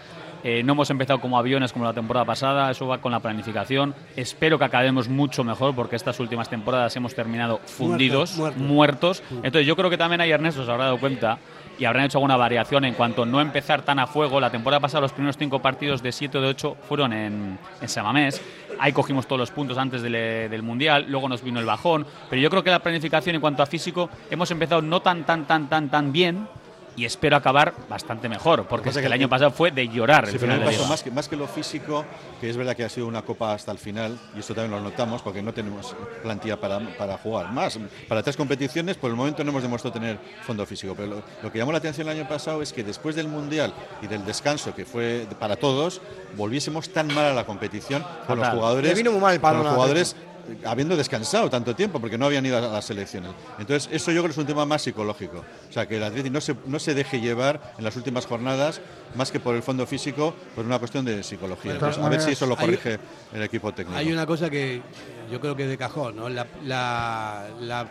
Eh, no hemos empezado como aviones como la temporada pasada, eso va con la planificación. Espero que acabemos mucho mejor porque estas últimas temporadas hemos terminado fundidos, muertos. muertos. Entonces yo creo que también ahí Ernesto se habrá dado cuenta y habrán hecho alguna variación en cuanto a no empezar tan a fuego. La temporada pasada los primeros cinco partidos de 7 o de 8 fueron en, en Samamés. Ahí cogimos todos los puntos antes del, del Mundial, luego nos vino el bajón. Pero yo creo que la planificación en cuanto a físico hemos empezado no tan, tan, tan, tan, tan bien y espero acabar bastante mejor, porque es que el año pasado fue de llorar. Sí, el pero final en el caso, más que, más que lo físico, que es verdad que ha sido una copa hasta el final, y esto también lo notamos porque no tenemos plantilla para, para jugar más. Para tres competiciones, por el momento no hemos demostrado tener fondo físico, pero lo, lo que llamó la atención el año pasado es que después del Mundial y del descanso, que fue para todos, volviésemos tan mal a la competición con los jugadores, Le vino muy mal el con parón los al jugadores habiendo descansado tanto tiempo porque no habían ido a las selecciones. Entonces, eso yo creo que es un tema más psicológico. O sea, que el Atleti no se, no se deje llevar en las últimas jornadas, más que por el fondo físico, por una cuestión de psicología. Entonces, a ver si eso lo hay- corrige el equipo técnico. Hay una cosa que yo creo que es de cajón, ¿no? La, la- la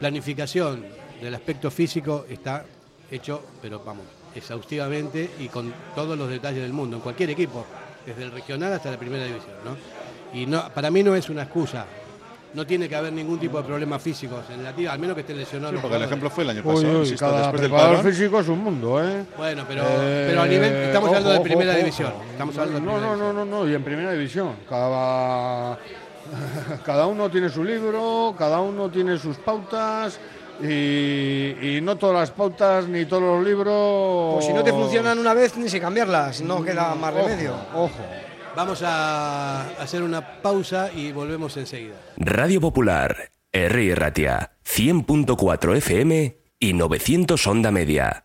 planificación del aspecto físico está hecho, pero vamos, exhaustivamente y con todos los detalles del mundo, en cualquier equipo, desde el regional hasta la primera división, ¿no? Y no, para mí no es una excusa. No tiene que haber ningún tipo de problemas físicos en la tía, al menos que esté lesionado. Sí, porque el ejemplo fue el año pasado. uy, insisto, cada después del físico es un mundo, ¿eh? Bueno, pero- pero a nivel- estamos hablando de primera división, estamos hablando de no, primera no, no, no, no, y en primera división. Cada, [LAUGHS] cada uno tiene su libro, cada uno tiene sus pautas. Y, y no todas las pautas ni todos los libros. Pues si no te funcionan una vez, ni se cambiarlas, no queda más Ojo, remedio. Ojo. Vamos a hacer una pausa y volvemos enseguida. Radio Popular, R. Ratia, 100.4 FM y 900 Onda Media.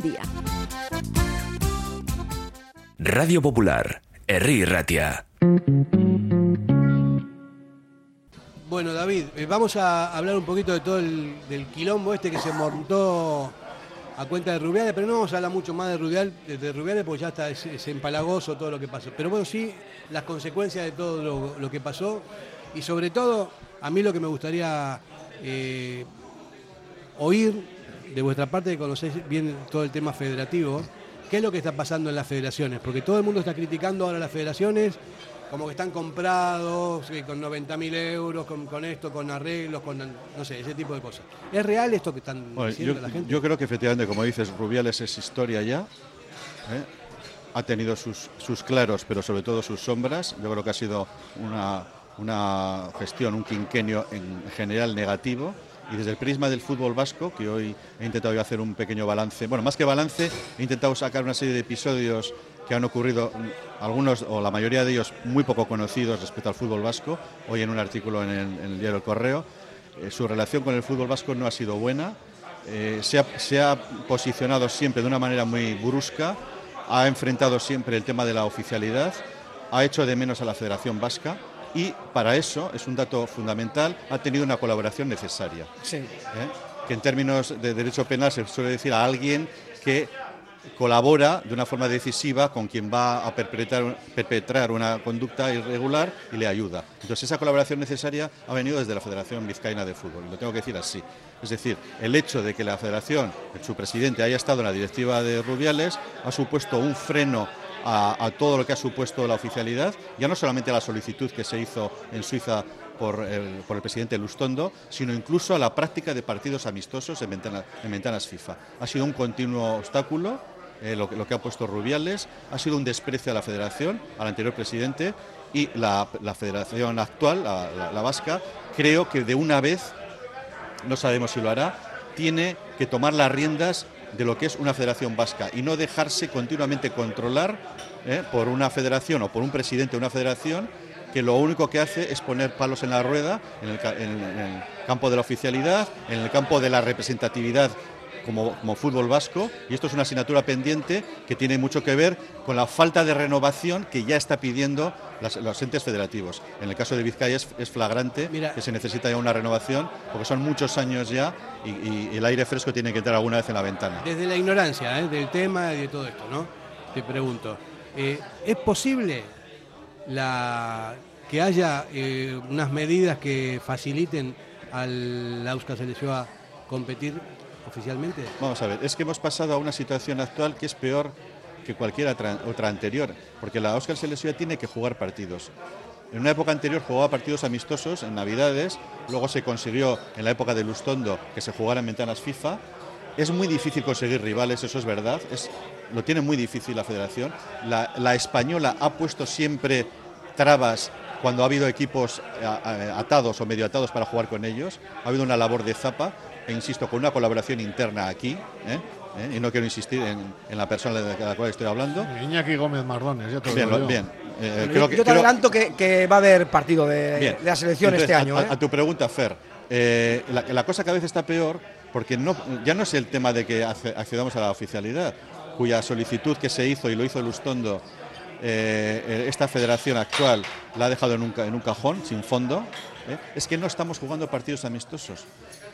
día. Radio Popular, Herri Ratia. Bueno, David, eh, vamos a hablar un poquito de todo el del quilombo este que se montó a cuenta de Rubiales, pero no vamos a hablar mucho más de, Rubial, de, de Rubiales porque ya está, es, es empalagoso todo lo que pasó. Pero bueno, sí, las consecuencias de todo lo, lo que pasó y sobre todo, a mí lo que me gustaría eh, oír de vuestra parte, que conocéis bien todo el tema federativo, qué es lo que está pasando en las federaciones, porque todo el mundo está criticando ahora las federaciones como que están comprados eh, con 90 mil euros, con, con esto, con arreglos, con no sé, ese tipo de cosas. ¿Es real esto que están Bueno, diciendo yo, la gente? yo creo que efectivamente, como dices, Rubiales es historia ya. ¿eh? Ha tenido sus, sus claros, pero sobre todo sus sombras. Yo creo que ha sido una, una gestión, un quinquenio en general negativo. Y desde el prisma del fútbol vasco, que hoy he intentado yo hacer un pequeño balance, bueno, más que balance, he intentado sacar una serie de episodios que han ocurrido, mm, algunos o la mayoría de ellos muy poco conocidos respecto al fútbol vasco, hoy en un artículo en el, diario El Correo. Eh, su relación con el fútbol vasco no ha sido buena, eh, se, ha, se ha posicionado siempre de una manera muy brusca, ha enfrentado siempre el tema de la oficialidad, ha hecho de menos a la Federación Vasca y para eso, es un dato fundamental, ha tenido una colaboración necesaria. Sí. ¿eh? que en términos de derecho penal se suele decir a alguien que colabora de una forma decisiva con quien va a perpetrar, perpetrar una conducta irregular y le ayuda. Entonces esa colaboración necesaria ha venido desde la Federación Vizcaína de Fútbol, y lo tengo que decir así. Es decir, el hecho de que la Federación, su presidente, haya estado en la directiva de Rubiales ha supuesto un freno a, todo lo que ha supuesto la oficialidad, ya no solamente a la solicitud que se hizo en Suiza por el, presidente Lustondo, sino incluso a la práctica de partidos amistosos en, ventana- en ventanas FIFA. Ha sido un continuo obstáculo eh, lo, que- ha puesto Rubiales, ha sido un desprecio a la federación, al anterior presidente y la, la federación actual, la vasca, creo que de una vez, no sabemos si lo hará, tiene que tomar las riendas de lo que es una federación vasca y no dejarse continuamente controlar eh, por una federación o por un presidente de una federación que lo único que hace es poner palos en la rueda en el, campo de la oficialidad, en el campo de la representatividad como, como fútbol vasco, y esto es una asignatura pendiente que tiene mucho que ver con la falta de renovación que ya está pidiendo las- los entes federativos. En el caso de Vizcaya es, es flagrante que se necesita ya una renovación, porque son muchos años ya y, y el aire fresco tiene que entrar alguna vez en la ventana. Desde la ignorancia ¿eh? del tema y de todo esto, ¿no? Te pregunto, eh, ¿es posible la, que haya eh, unas medidas que faciliten al Auska Selección a competir oficialmente? Vamos a ver, es que hemos pasado a una situación actual que es peor que cualquier otra, anterior, porque la Oscar Selección tiene que jugar partidos. En una época anterior jugaba partidos amistosos en Navidades, luego se consiguió en la época de Lustondo que se jugara en ventanas FIFA. Es muy difícil conseguir rivales, eso es verdad, es, lo tiene muy difícil la federación. La, la española ha puesto siempre trabas cuando ha habido equipos eh, atados o medio atados para jugar con ellos. Ha habido una labor de zapa, e insisto, con una colaboración interna aquí, ¿eh? ¿Eh? y no quiero insistir en, en la persona de la cual estoy hablando. Iñaki Gómez Mardones, ya te lo Bien, digo lo- yo. bien. Eh, yo te creo- adelanto que, que va a haber partido de, la selección este año. A, ¿eh? a tu pregunta, Fer, eh, la, la cosa cada vez está peor porque no, ya no es el tema de que acce- accedamos a la oficialidad, cuya solicitud que se hizo y lo hizo Lustondo, eh, esta federación actual la ha dejado en un, ca- en un cajón, sin fondo, ¿eh? es que no estamos jugando partidos amistosos.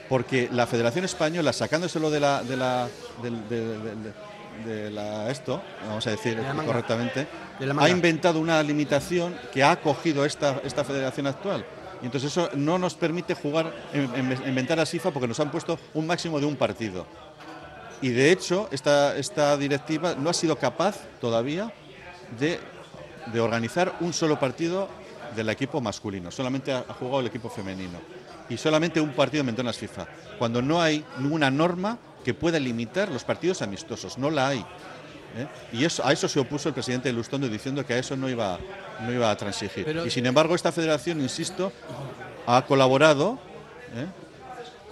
Porque la Federación Española, sacándoselo de la, de la, del- de- de- de- de la- esto, vamos a decir la correctamente, ha inventado una limitación que ha acogido esta, esta federación actual. Y entonces eso no nos permite jugar en, en, en ventanas FIFA porque nos han puesto un máximo de un partido. Y de hecho, esta, esta directiva no ha sido capaz todavía de, de organizar un solo partido del equipo masculino. Solamente ha jugado el equipo femenino. Y solamente un partido en ventanas FIFA. Cuando no hay ninguna norma que pueda limitar los partidos amistosos. No la hay. ¿eh? Y eso, a eso se opuso el presidente de Lustondo diciendo que a eso no iba, no iba a transigir. Pero- y sin embargo, esta federación, insisto, ha colaborado ¿eh?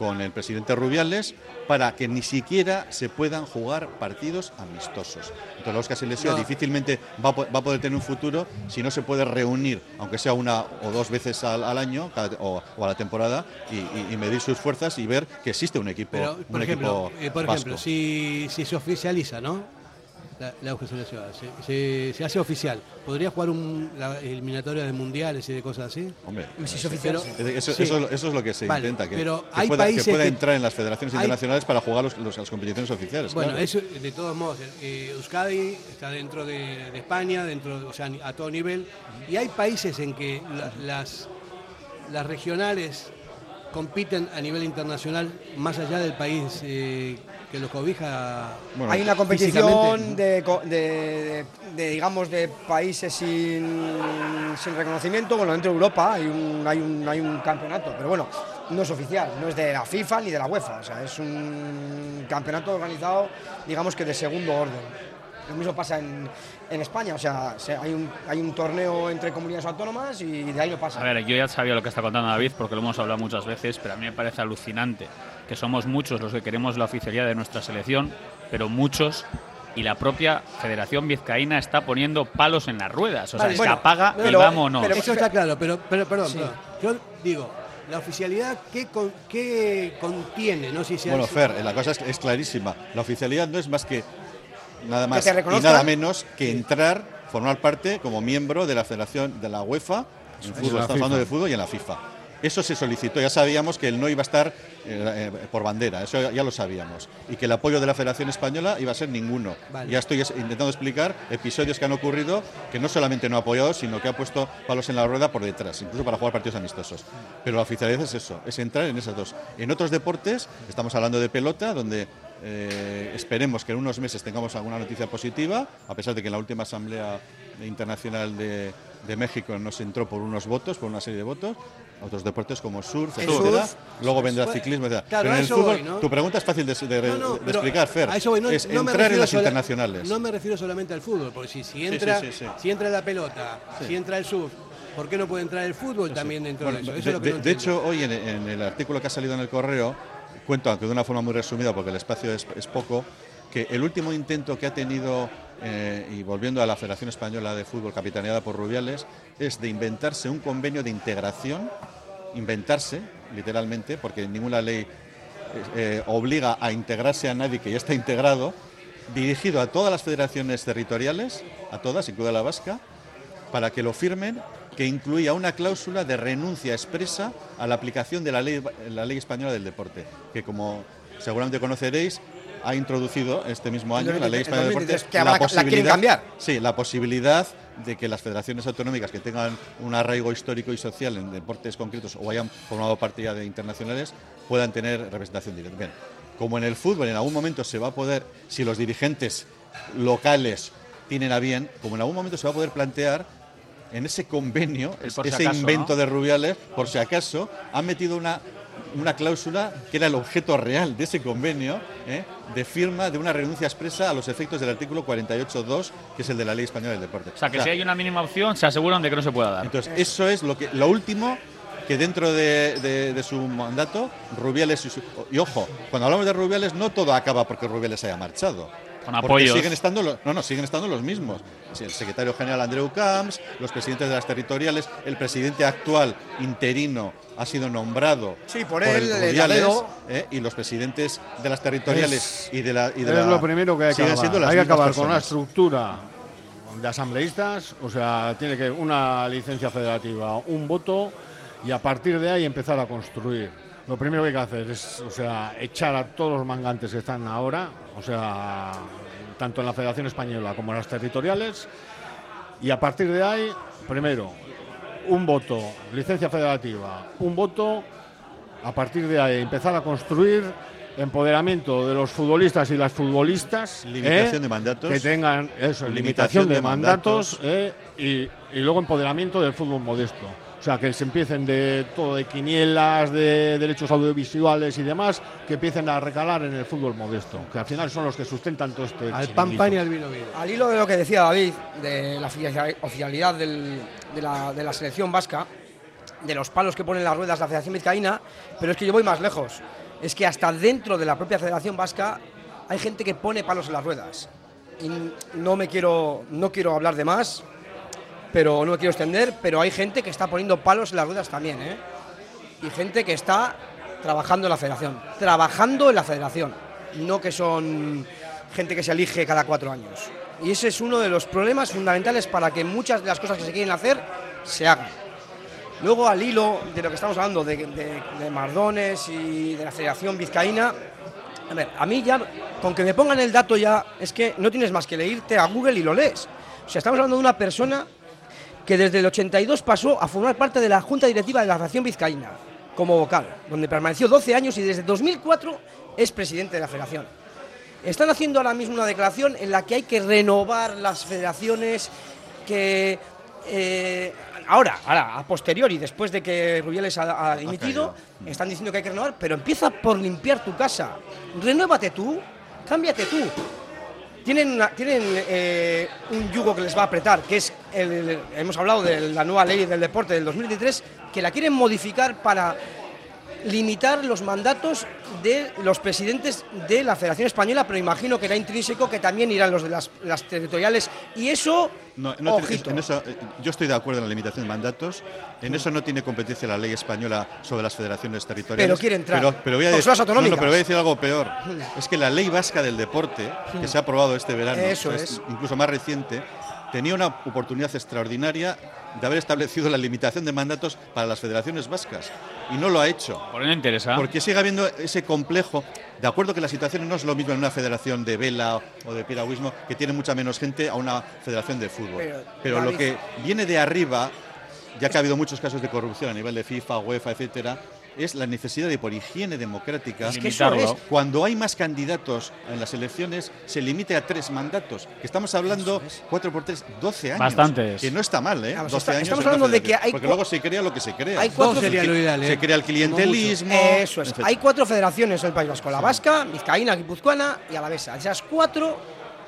Con el presidente Rubiales para que ni siquiera se puedan jugar partidos amistosos. Entonces, la Oscar No. difícilmente va va a poder tener un futuro si no se puede reunir, aunque sea una o dos veces al, al año cada- o, o a la temporada, y, y- y medir sus fuerzas y ver que existe un equipo, Pero, un por ejemplo, equipo eh, por vasco. ejemplo si, si se oficializa, ¿no? La, la ciudad. Se, se- se hace oficial. ¿Podría jugar un, la eliminatoria de mundiales y de cosas así? Hombre, Si es oficial, Pero- Eso, Sí. eso- eso es lo que se Vale, intenta, que, pero que hay pueda, que entrar en las federaciones hay- internacionales para jugar los- los- las competiciones oficiales. Bueno, claro. eso de todos modos, eh, Euskadi está dentro de, de España, dentro, o sea, a todo nivel, y hay países en que la- las, las regionales compiten a nivel internacional más allá del país eh, que los cobija. Bueno, Hay una competición de, co- de- de- de, digamos, de países sin, sin reconocimiento. Bueno, dentro de Europa hay un, hay, un, hay un campeonato, pero bueno, no es oficial, no es de la FIFA ni de la UEFA. O sea, es un campeonato organizado, digamos que de segundo orden. Lo mismo pasa en, en España, o sea, se- hay un, hay un torneo entre comunidades autónomas y de ahí no pasa. A ver, yo ya sabía lo que está contando David porque lo hemos hablado muchas veces, pero a mí me parece alucinante que somos muchos los que queremos la oficialidad de nuestra selección, pero muchos y la propia Federación Vizcaína está poniendo palos en las ruedas. O sea, Vale, se bueno, apaga pero- y vámonos. Pero eso está claro, pero, pero perdón, Sí. perdón. Yo digo, la oficialidad, ¿qué, con- qué contiene? No sé si Bueno, Fer, la cosa es, es clarísima. La oficialidad no es más que nada más y nada menos que entrar, formar parte como miembro de la Federación de la UEFA en fútbol, estamos hablando de fútbol y en la FIFA. Eso se solicitó, ya sabíamos que él no iba a estar eh, eh, por bandera, eso ya, lo sabíamos. Y que el apoyo de la Federación Española iba a ser ninguno. Vale. Ya estoy es- intentando explicar episodios que han ocurrido que no solamente no ha apoyado, sino que ha puesto palos en la rueda por detrás, incluso para jugar partidos amistosos. Pero la oficialidad es eso, es entrar en esas dos. En otros deportes, estamos hablando de pelota, donde eh, esperemos que en unos meses tengamos alguna noticia positiva, a pesar de que en la última Asamblea Internacional de, de México nos entró por unos votos, por una serie de votos. Otros deportes como surf, El etcétera. surf, Luego vendrá pues, ciclismo, etcétera. claro, Pero a en el eso fútbol, voy, ¿no? tu pregunta es fácil de, de- No, no, de pero explicar, Fer. a eso voy, no- es entrar en las sola- internacionales. No me refiero solamente al fútbol, porque si, si entra, sí, sí, sí. si entra la pelota, si entra el surf, ¿por qué no puede entrar el fútbol también dentro Bueno, de eso? de, Eso es lo que de- de hecho, hoy en, en el artículo que ha salido en el correo, cuento, aunque de una forma muy resumida, porque el espacio es, es poco, que el último intento que ha tenido, eh, y volviendo a la Federación Española de Fútbol capitaneada por Rubiales, es de inventarse un convenio de integración, inventarse, literalmente, porque ninguna ley eh, eh, obliga a integrarse a nadie que ya está integrado, dirigido a todas las federaciones territoriales, a todas, incluida la vasca, para que lo firmen, que incluía una cláusula de renuncia expresa a la aplicación de la ley, la ley española del deporte, que como seguramente conoceréis, ha introducido este mismo año En la ley 2023, española del deporte que habrá- la quieren cambiar. Sí, la posibilidad de que las federaciones autonómicas que tengan un arraigo histórico y social en deportes concretos o hayan formado parte ya de internacionales puedan tener representación directa. Bien, como en el fútbol en algún momento se va a poder, si los dirigentes locales tienen a bien, como en algún momento se va a poder plantear en ese convenio, si ese acaso, invento ¿no? de Rubiales, por si acaso, han metido una, una cláusula que era el objeto real de ese convenio, ¿eh? de firma de una renuncia expresa a los efectos del artículo 48.2, que es el de la Ley Española del Deporte. O sea, que si hay una mínima opción, se aseguran de que no se pueda dar. Entonces, eso es lo que lo último que dentro de, de- de su mandato, Rubiales y, su- y ojo, cuando hablamos de Rubiales no todo acaba porque Rubiales haya marchado. Con Porque apoyos. siguen estando los, no, no, siguen estando los mismos. El secretario general Andreu Camps, los presidentes de las territoriales, el presidente actual interino ha sido nombrado Sí, por el él, el Rubiales, eh, y los presidentes de las territoriales y de la y de es la- lo primero que hay que acabar. siendo las Hay que mismas acabar con una personas. estructura de asambleístas, o sea, tiene que una licencia federativa, un voto y a partir de ahí empezar a construir. Lo primero que hay que hacer es, o sea, echar a todos los mangantes que están ahora, o sea, tanto en la Federación Española como en las territoriales, y a partir de ahí, primero, un voto, licencia federativa, un voto, a partir de ahí empezar a construir empoderamiento de los futbolistas y las futbolistas, Limitación ¿eh? de mandatos. que tengan eso, Limitación limitación de, de mandatos, ¿eh? y, y luego empoderamiento del fútbol modesto. O sea, que se empiecen de todo de quinielas, de derechos audiovisuales y demás, que empiecen a recalar en el fútbol modesto, que al final son los que sustentan todo este Al pan pan y al vino vino. Al hilo de lo que decía David, de la oficia- oficialidad del- de, la, de la selección vasca, de los palos que ponen las ruedas la Federación Vizcaína, pero es que yo voy más lejos. Es que hasta dentro de la propia Federación Vasca hay gente que pone palos en las ruedas. Y no me quiero, no quiero hablar de más, pero no me quiero extender, pero hay gente que está poniendo palos en las ruedas también, ¿eh? Y gente que está trabajando en la federación. Trabajando en la federación. No que son gente que se elige cada cuatro años. Y ese es uno de los problemas fundamentales para que muchas de las cosas que se quieren hacer se hagan. Luego, al hilo de lo que estamos hablando de, de- Mardones y de la Federación Vizcaína, a ver, a mí ya, con que me pongan el dato ya, es que no tienes más que leerte a Google y lo lees. O sea, estamos hablando de una persona que desde el 82 pasó a formar parte de la Junta Directiva de la Federación Vizcaína, como vocal, donde permaneció 12 años y desde 2004 es presidente de la federación. Están haciendo ahora mismo una declaración en la que hay que renovar las federaciones, que eh, ahora, ahora, a posteriori, después de que Rubiales ha, ha dimitido, están diciendo que hay que renovar, pero empieza por limpiar tu casa. Renuévate tú, cámbiate tú. Tienen, una- tienen eh, un yugo que les va a apretar, que es, el, hemos hablado de la nueva ley del deporte del 2023, que la quieren modificar para limitar los mandatos de los presidentes de la Federación Española, pero imagino que era intrínseco que también irán los de las, las territoriales. Y eso, No, no ojito. en eso, eh, yo estoy de acuerdo en la limitación de mandatos. En eso no tiene competencia la ley española sobre las federaciones territoriales. Pero quiere entrar. Pero, pero voy a decir, no, no, pero voy a decir algo peor. Es que la ley vasca del deporte, que se ha aprobado este verano, Eso es. incluso más reciente, tenía una oportunidad extraordinaria de haber establecido la limitación de mandatos para las federaciones vascas. Y no lo ha hecho. Por no interesa. Porque sigue habiendo ese complejo. De acuerdo que la situación no es lo mismo en una federación de vela o de piragüismo, que tiene mucha menos gente, a una federación de fútbol. Pero, Pero, lo que viene de arriba, ya que ha habido muchos casos de corrupción a nivel de FIFA, UEFA, etcétera, es la necesidad de, por higiene democrática, Es que eso es- cuando hay más candidatos en las elecciones, se limite a tres mandatos. Que estamos hablando, cuatro por tres, 12 años. Bastantes. Que no está mal, ¿eh? Vamos, 12 está- años estamos hablando de que hay Porque luego se crea lo que se crea. Hay cuatro- Dos sería lo ideal, ¿eh? Se crea el clientelismo. Eso es. Hay cuatro federaciones en el País Vasco: la vasca, vizcaína, guipuzcoana y alavesa. Esas cuatro,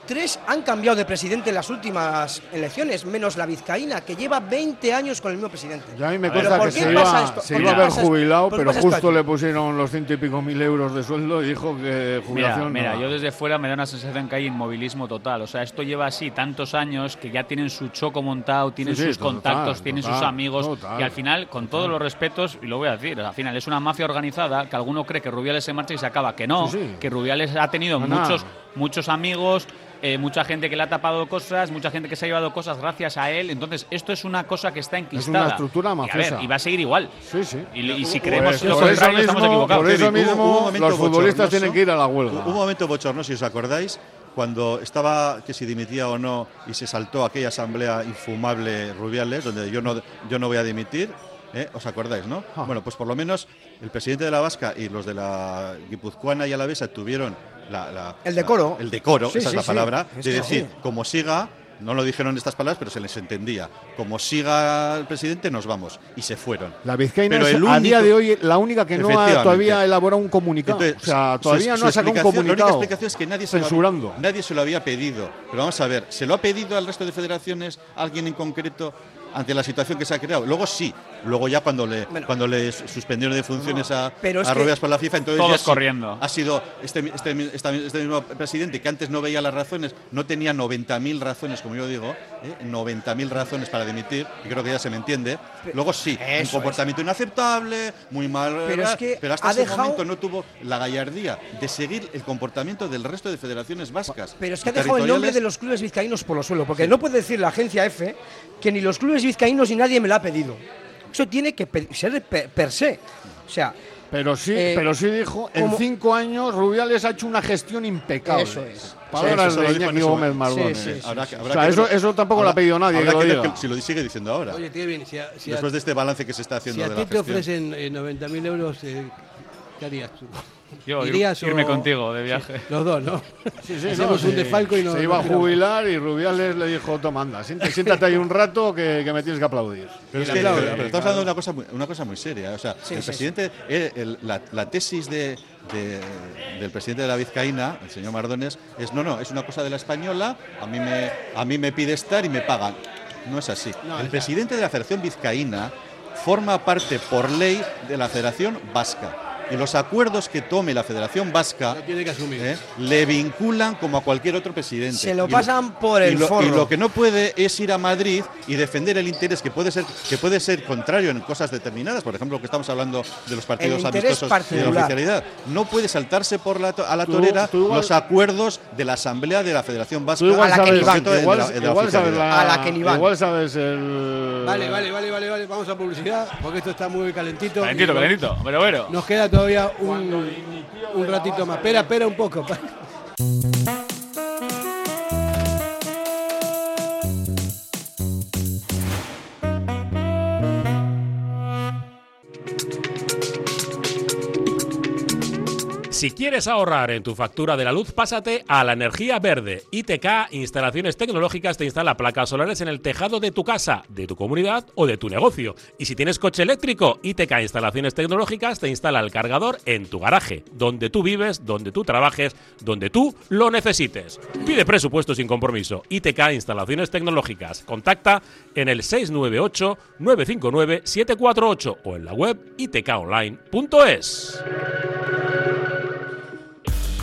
tres han cambiado de presidente en las últimas elecciones, menos la vizcaína, que lleva 20 años con el mismo presidente. Ya a mí me consta ¿por que qué se pasa iba, esto? se ¿Por iba a haber jubilado, ¿Por qué pero justo le pusieron los ciento y pico mil euros de sueldo y dijo que Mira, jubilación. mira, no. yo desde fuera me da una sensación que hay inmovilismo total. O sea, esto lleva así tantos años que ya tienen su choco montado, tienen Sí, sí, sus total, contactos, tienen sus amigos. total, y al final, con todos los respetos, y lo voy a decir, al final es una mafia organizada que alguno cree que Rubiales se marcha y se acaba. Que no, Sí, sí. que Rubiales ha tenido No, no. Muchos, amigos. eh, mucha gente que le ha tapado cosas, mucha gente que se ha llevado cosas gracias a él. Entonces, esto es una cosa que está enquistada. estructura Y, a mafiosa. ver, y va a seguir igual. Sí, sí. Y, y si Por creemos lo por eso contrario, estamos mismo- equivocados. por eso mismo hubo un momento los futbolistas tienen que ir a la huelga. Un momento bochornoso, si os acordáis, cuando estaba que si dimitía o no y se saltó aquella asamblea infumable Rubiales, donde yo no, yo no voy a dimitir. ¿Eh? ¿Os acordáis, no? Ah. Bueno, pues por lo menos el presidente de la Vasca y los de la Guipuzcoana y Alavesa tuvieron la, la- El decoro. la- el decoro, Sí, esa sí, es la sí. palabra, Es de decir, sí. como siga, no lo dijeron estas palabras, pero se les entendía, como siga el presidente, nos vamos. Y se fueron. La Vizcaína Pero es el a día único- de hoy la única que no ha todavía elaborado un comunicado. Entonces, o sea, todavía su no ha sacado un comunicado. La única explicación es que nadie se, lo censurando. había, nadie se lo había pedido. Pero vamos a ver, ¿se lo ha pedido al resto de federaciones alguien en concreto ante la situación que se ha creado? Luego sí, luego ya cuando le, Bueno. cuando le suspendieron de funciones a, Pero a Rubiales por la FIFA, entonces Todos ya corriendo. ha sido este, este, este mismo presidente que antes no veía las razones, no tenía 90.000 razones, como yo digo, ¿eh? 90.000 razones para dimitir, y creo que ya se me entiende. Luego sí, un comportamiento inaceptable, muy mal, Pero es que pero hasta ha ese dejado- momento no tuvo la gallardía de seguir el comportamiento del resto de federaciones vascas. Pero es que ha dejado el nombre de los clubes vizcaínos por los suelos, porque no puede decir la agencia F que ni los clubes vizcaínos ni nadie me lo ha pedido. Eso tiene que ser per, per se. O sea, Pero sí, Eh, pero sí dijo, en como- cinco años Rubiales ha hecho una gestión impecable. Eso es. Palabras Sí, eso de Iñaki Gómez. Mardones. Sí, sí, sí. Habrá que- habrá O sea, que eso- eso tampoco lo ha pedido nadie, que lo que- si lo sigue diciendo ahora. Oye, tío, bien, si a, si a- después de este balance que se está haciendo si a de ti la te gestión. ofrecen eh, 90.000 euros, eh, ¿qué harías tú? Yo, ir- ¿Irías irme o- contigo de viaje. Los dos, ¿no? Sí, sí, Hacemos no, un sí. desfalco y nos Se iba a nos jubilar y Rubiales le dijo, toma, anda, siéntate, siéntate ahí un rato que, que me tienes que aplaudir. Pero, es que, pero- pero claro. estamos hablando de una cosa muy, una cosa muy seria. O sea, Sí, el sí, presidente, eh, el- la, la tesis de, de- del presidente de la Vizcaína, el señor Mardones, es no, no, es una cosa de la española, a mí me, a mí me pide estar y me pagan. No es así. No, el es- presidente de la Federación Vizcaína forma parte por ley de la Federación Vasca. Y los acuerdos que tome la Federación Vasca Lo tiene que asumir. ¿eh? le vinculan como a cualquier otro presidente. Se lo Y pasan por el y lo, forro. y lo que no puede es ir a Madrid y defender el interés que puede ser que puede ser contrario en cosas determinadas, por ejemplo, que estamos hablando de los partidos amistosos de la oficialidad. No puede saltarse por la to- a la Tú- torera tú igual- los acuerdos de la Asamblea de la Federación Vasca. Igual A la que ni van. en de igual, la- sabes la- A la que ni van. igual sabes el. Vale, vale, vale, vale, vale. Vamos a publicidad porque esto está muy calentito. Calentito, calentito. Pero bueno. Nos queda todavía un, un ratito más. Espera, espera un poco. Si quieres ahorrar en tu factura de la luz, pásate a la energía verde. ITK Instalaciones Tecnológicas te instala placas solares en el tejado de tu casa, de tu comunidad o de tu negocio. Y si tienes coche eléctrico, ITK Instalaciones Tecnológicas te instala el cargador en tu garaje, donde tú vives, donde tú trabajes, donde tú lo necesites. Pide presupuesto sin compromiso. ITK Instalaciones Tecnológicas. Contacta en el 698 959 748 o en la web itkonline.es.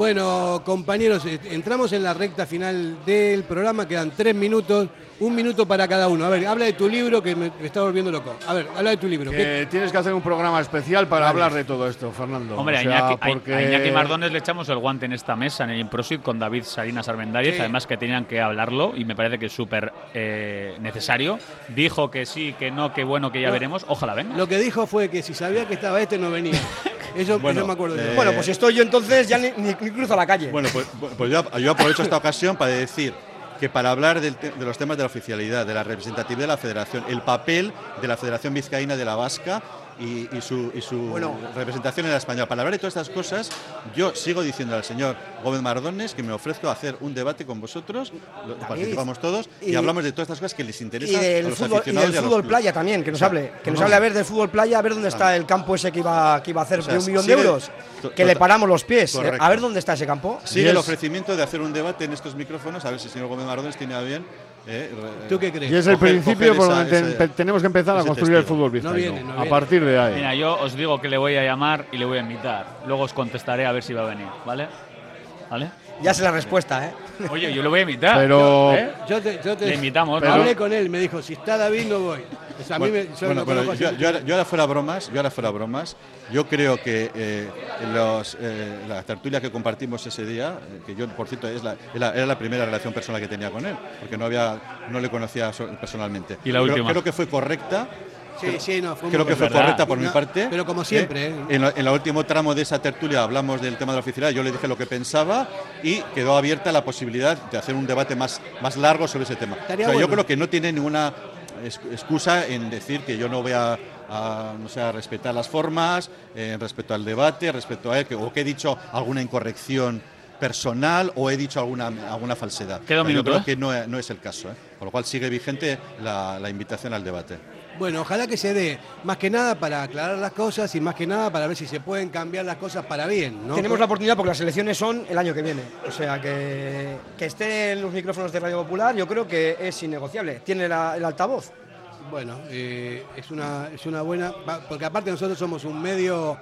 Bueno, compañeros, eh, entramos en la recta final del programa, quedan tres minutos, un minuto para cada uno. A ver, habla de tu libro que me, me está volviendo loco. A ver, habla de tu libro. ¿Qué- Que tienes que hacer un programa especial para Vale. hablar de todo esto, Fernando. Hombre, O a sea, Iñaki, a- porque- a Iñaki Mardones le echamos el guante en esta mesa, en el Improsit, con David Salinas Armendáriz, Sí. además que tenían que hablarlo y me parece que es súper eh, necesario. Dijo que sí, que no, que bueno, que ya No. veremos. Ojalá venga. Lo que dijo fue que si sabía que estaba este no venía. [LAUGHS] Eso, Bueno, eso me acuerdo yo. eh, Bueno, pues si estoy yo entonces ya ni, ni- ni cruzo la calle. Bueno, pues, pues yo, yo aprovecho esta ocasión para decir que para hablar de los temas de la oficialidad, de la representatividad de la federación, el papel de la Federación Vizcaína de la Vasca y, y su, y su Bueno. representación en la española. Para hablar de todas estas cosas, yo sigo diciendo al señor Gómez Mardones que me ofrezco a hacer un debate con vosotros, lo- participamos todos y, y- hablamos de todas estas cosas que les y interesan a del los fútbol, y del a fútbol playa también, que nos O sea, hable, que nos no, hable a ver del fútbol playa, a ver dónde está el campo ese que iba, que iba a hacer O sea, de un millón sigue- de euros, que le paramos los pies. eh, Correcto. A ver dónde está ese campo. Sigue el ofrecimiento de hacer un debate en estos micrófonos, a ver si el señor Gómez Mardones tiene a bien. Eh, ¿Tú qué crees? Y es el Coger- principio coger por esa- donde tenemos que empezar a construir el fútbol No vizcaíno. viene, no a viene. partir de ahí. Mira, yo os digo que le voy a llamar y le voy a invitar. Luego os contestaré a ver si va a venir, ¿vale? ¿Vale? Ya sé la respuesta, ¿eh? Oye, yo le voy a invitar. Pero- ¿eh? Yo te, yo te- Le invitamos, Pero hablé con él, me dijo, si está David no voy. O sea, a mí me, yo bueno, lo bueno, conozco yo, hace yo ahora, mucho yo ahora fuera bromas, yo ahora fuera bromas, yo creo que eh, los, eh, la tertulia que compartimos ese día, eh, que yo por cierto es la, era, era la primera relación personal que tenía con él, porque no había, no le conocía so- personalmente. Y la Creo- última. Creo que fue correcta. Sí, sí, no, fue Creo que fue verdad. correcta por mi parte. pero como siempre, ¿eh? En, la- en el último tramo de esa tertulia hablamos del tema de la oficialidad, yo le dije lo que pensaba y quedó abierta la posibilidad de hacer un debate más, más largo sobre ese tema. Estaría O sea, Yo creo que no tiene ninguna excusa en decir que yo no voy a, a, no sé, a respetar las formas, eh, respecto al debate, respecto a él, que, o que he dicho alguna incorrección personal o he dicho alguna, alguna falsedad. Queda un Pero yo minuto, creo ¿eh? que no, no es el caso. ¿eh? Con lo cual sigue vigente la, la invitación al debate. Bueno, ojalá que se dé, más que nada para aclarar las cosas y más que nada para ver si se pueden cambiar las cosas para bien, ¿no? Tenemos la oportunidad porque las elecciones son el año que viene. O sea que, que esté en los micrófonos de Radio Popular, yo creo que es innegociable. Tiene la- el altavoz. bueno, eh, es, una, es una buena, porque aparte nosotros somos un medio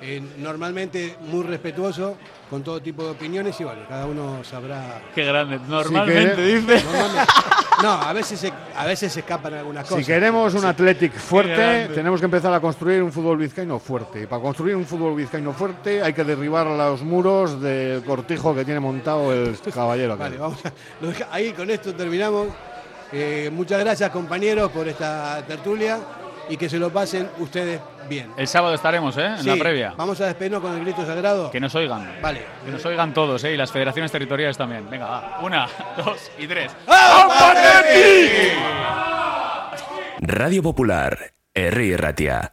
eh, normalmente muy respetuoso con todo tipo de opiniones y bueno, cada uno sabrá. Qué grande. Normalmente que- dice. Normalmente. No, a veces se, a veces se escapan algunas cosas. Si queremos un Sí. Athletic fuerte, tenemos que empezar a construir un fútbol vizcaíno fuerte. Y para construir un fútbol vizcaíno fuerte hay que derribar los muros del cortijo que tiene montado el caballero. aquel. Vale, vamos a- ahí con esto terminamos. Eh, muchas gracias compañeros por esta tertulia y que se lo pasen ustedes bien. El sábado estaremos, ¿eh? En Sí, la previa. Vamos a despedirnos con el grito sagrado. Que nos oigan. Vale. Que nos oigan todos, ¿eh? Y las federaciones territoriales también. Venga, va. Una, [LAUGHS] dos y tres. Radio Popular, Herri Ratia.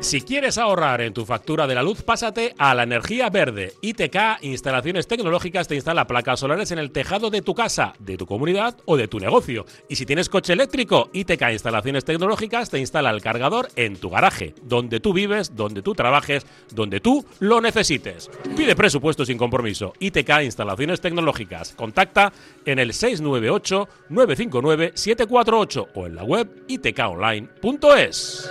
Si quieres ahorrar en tu factura de la luz, pásate a la energía verde. ITK Instalaciones Tecnológicas te instala placas solares en el tejado de tu casa, de tu comunidad o de tu negocio. Y si tienes coche eléctrico, ITK Instalaciones Tecnológicas te instala el cargador en tu garaje, donde tú vives, donde tú trabajes, donde tú lo necesites. Pide presupuesto sin compromiso. ITK Instalaciones Tecnológicas. Contacta en el 698 959 748 o en la web itkonline.es.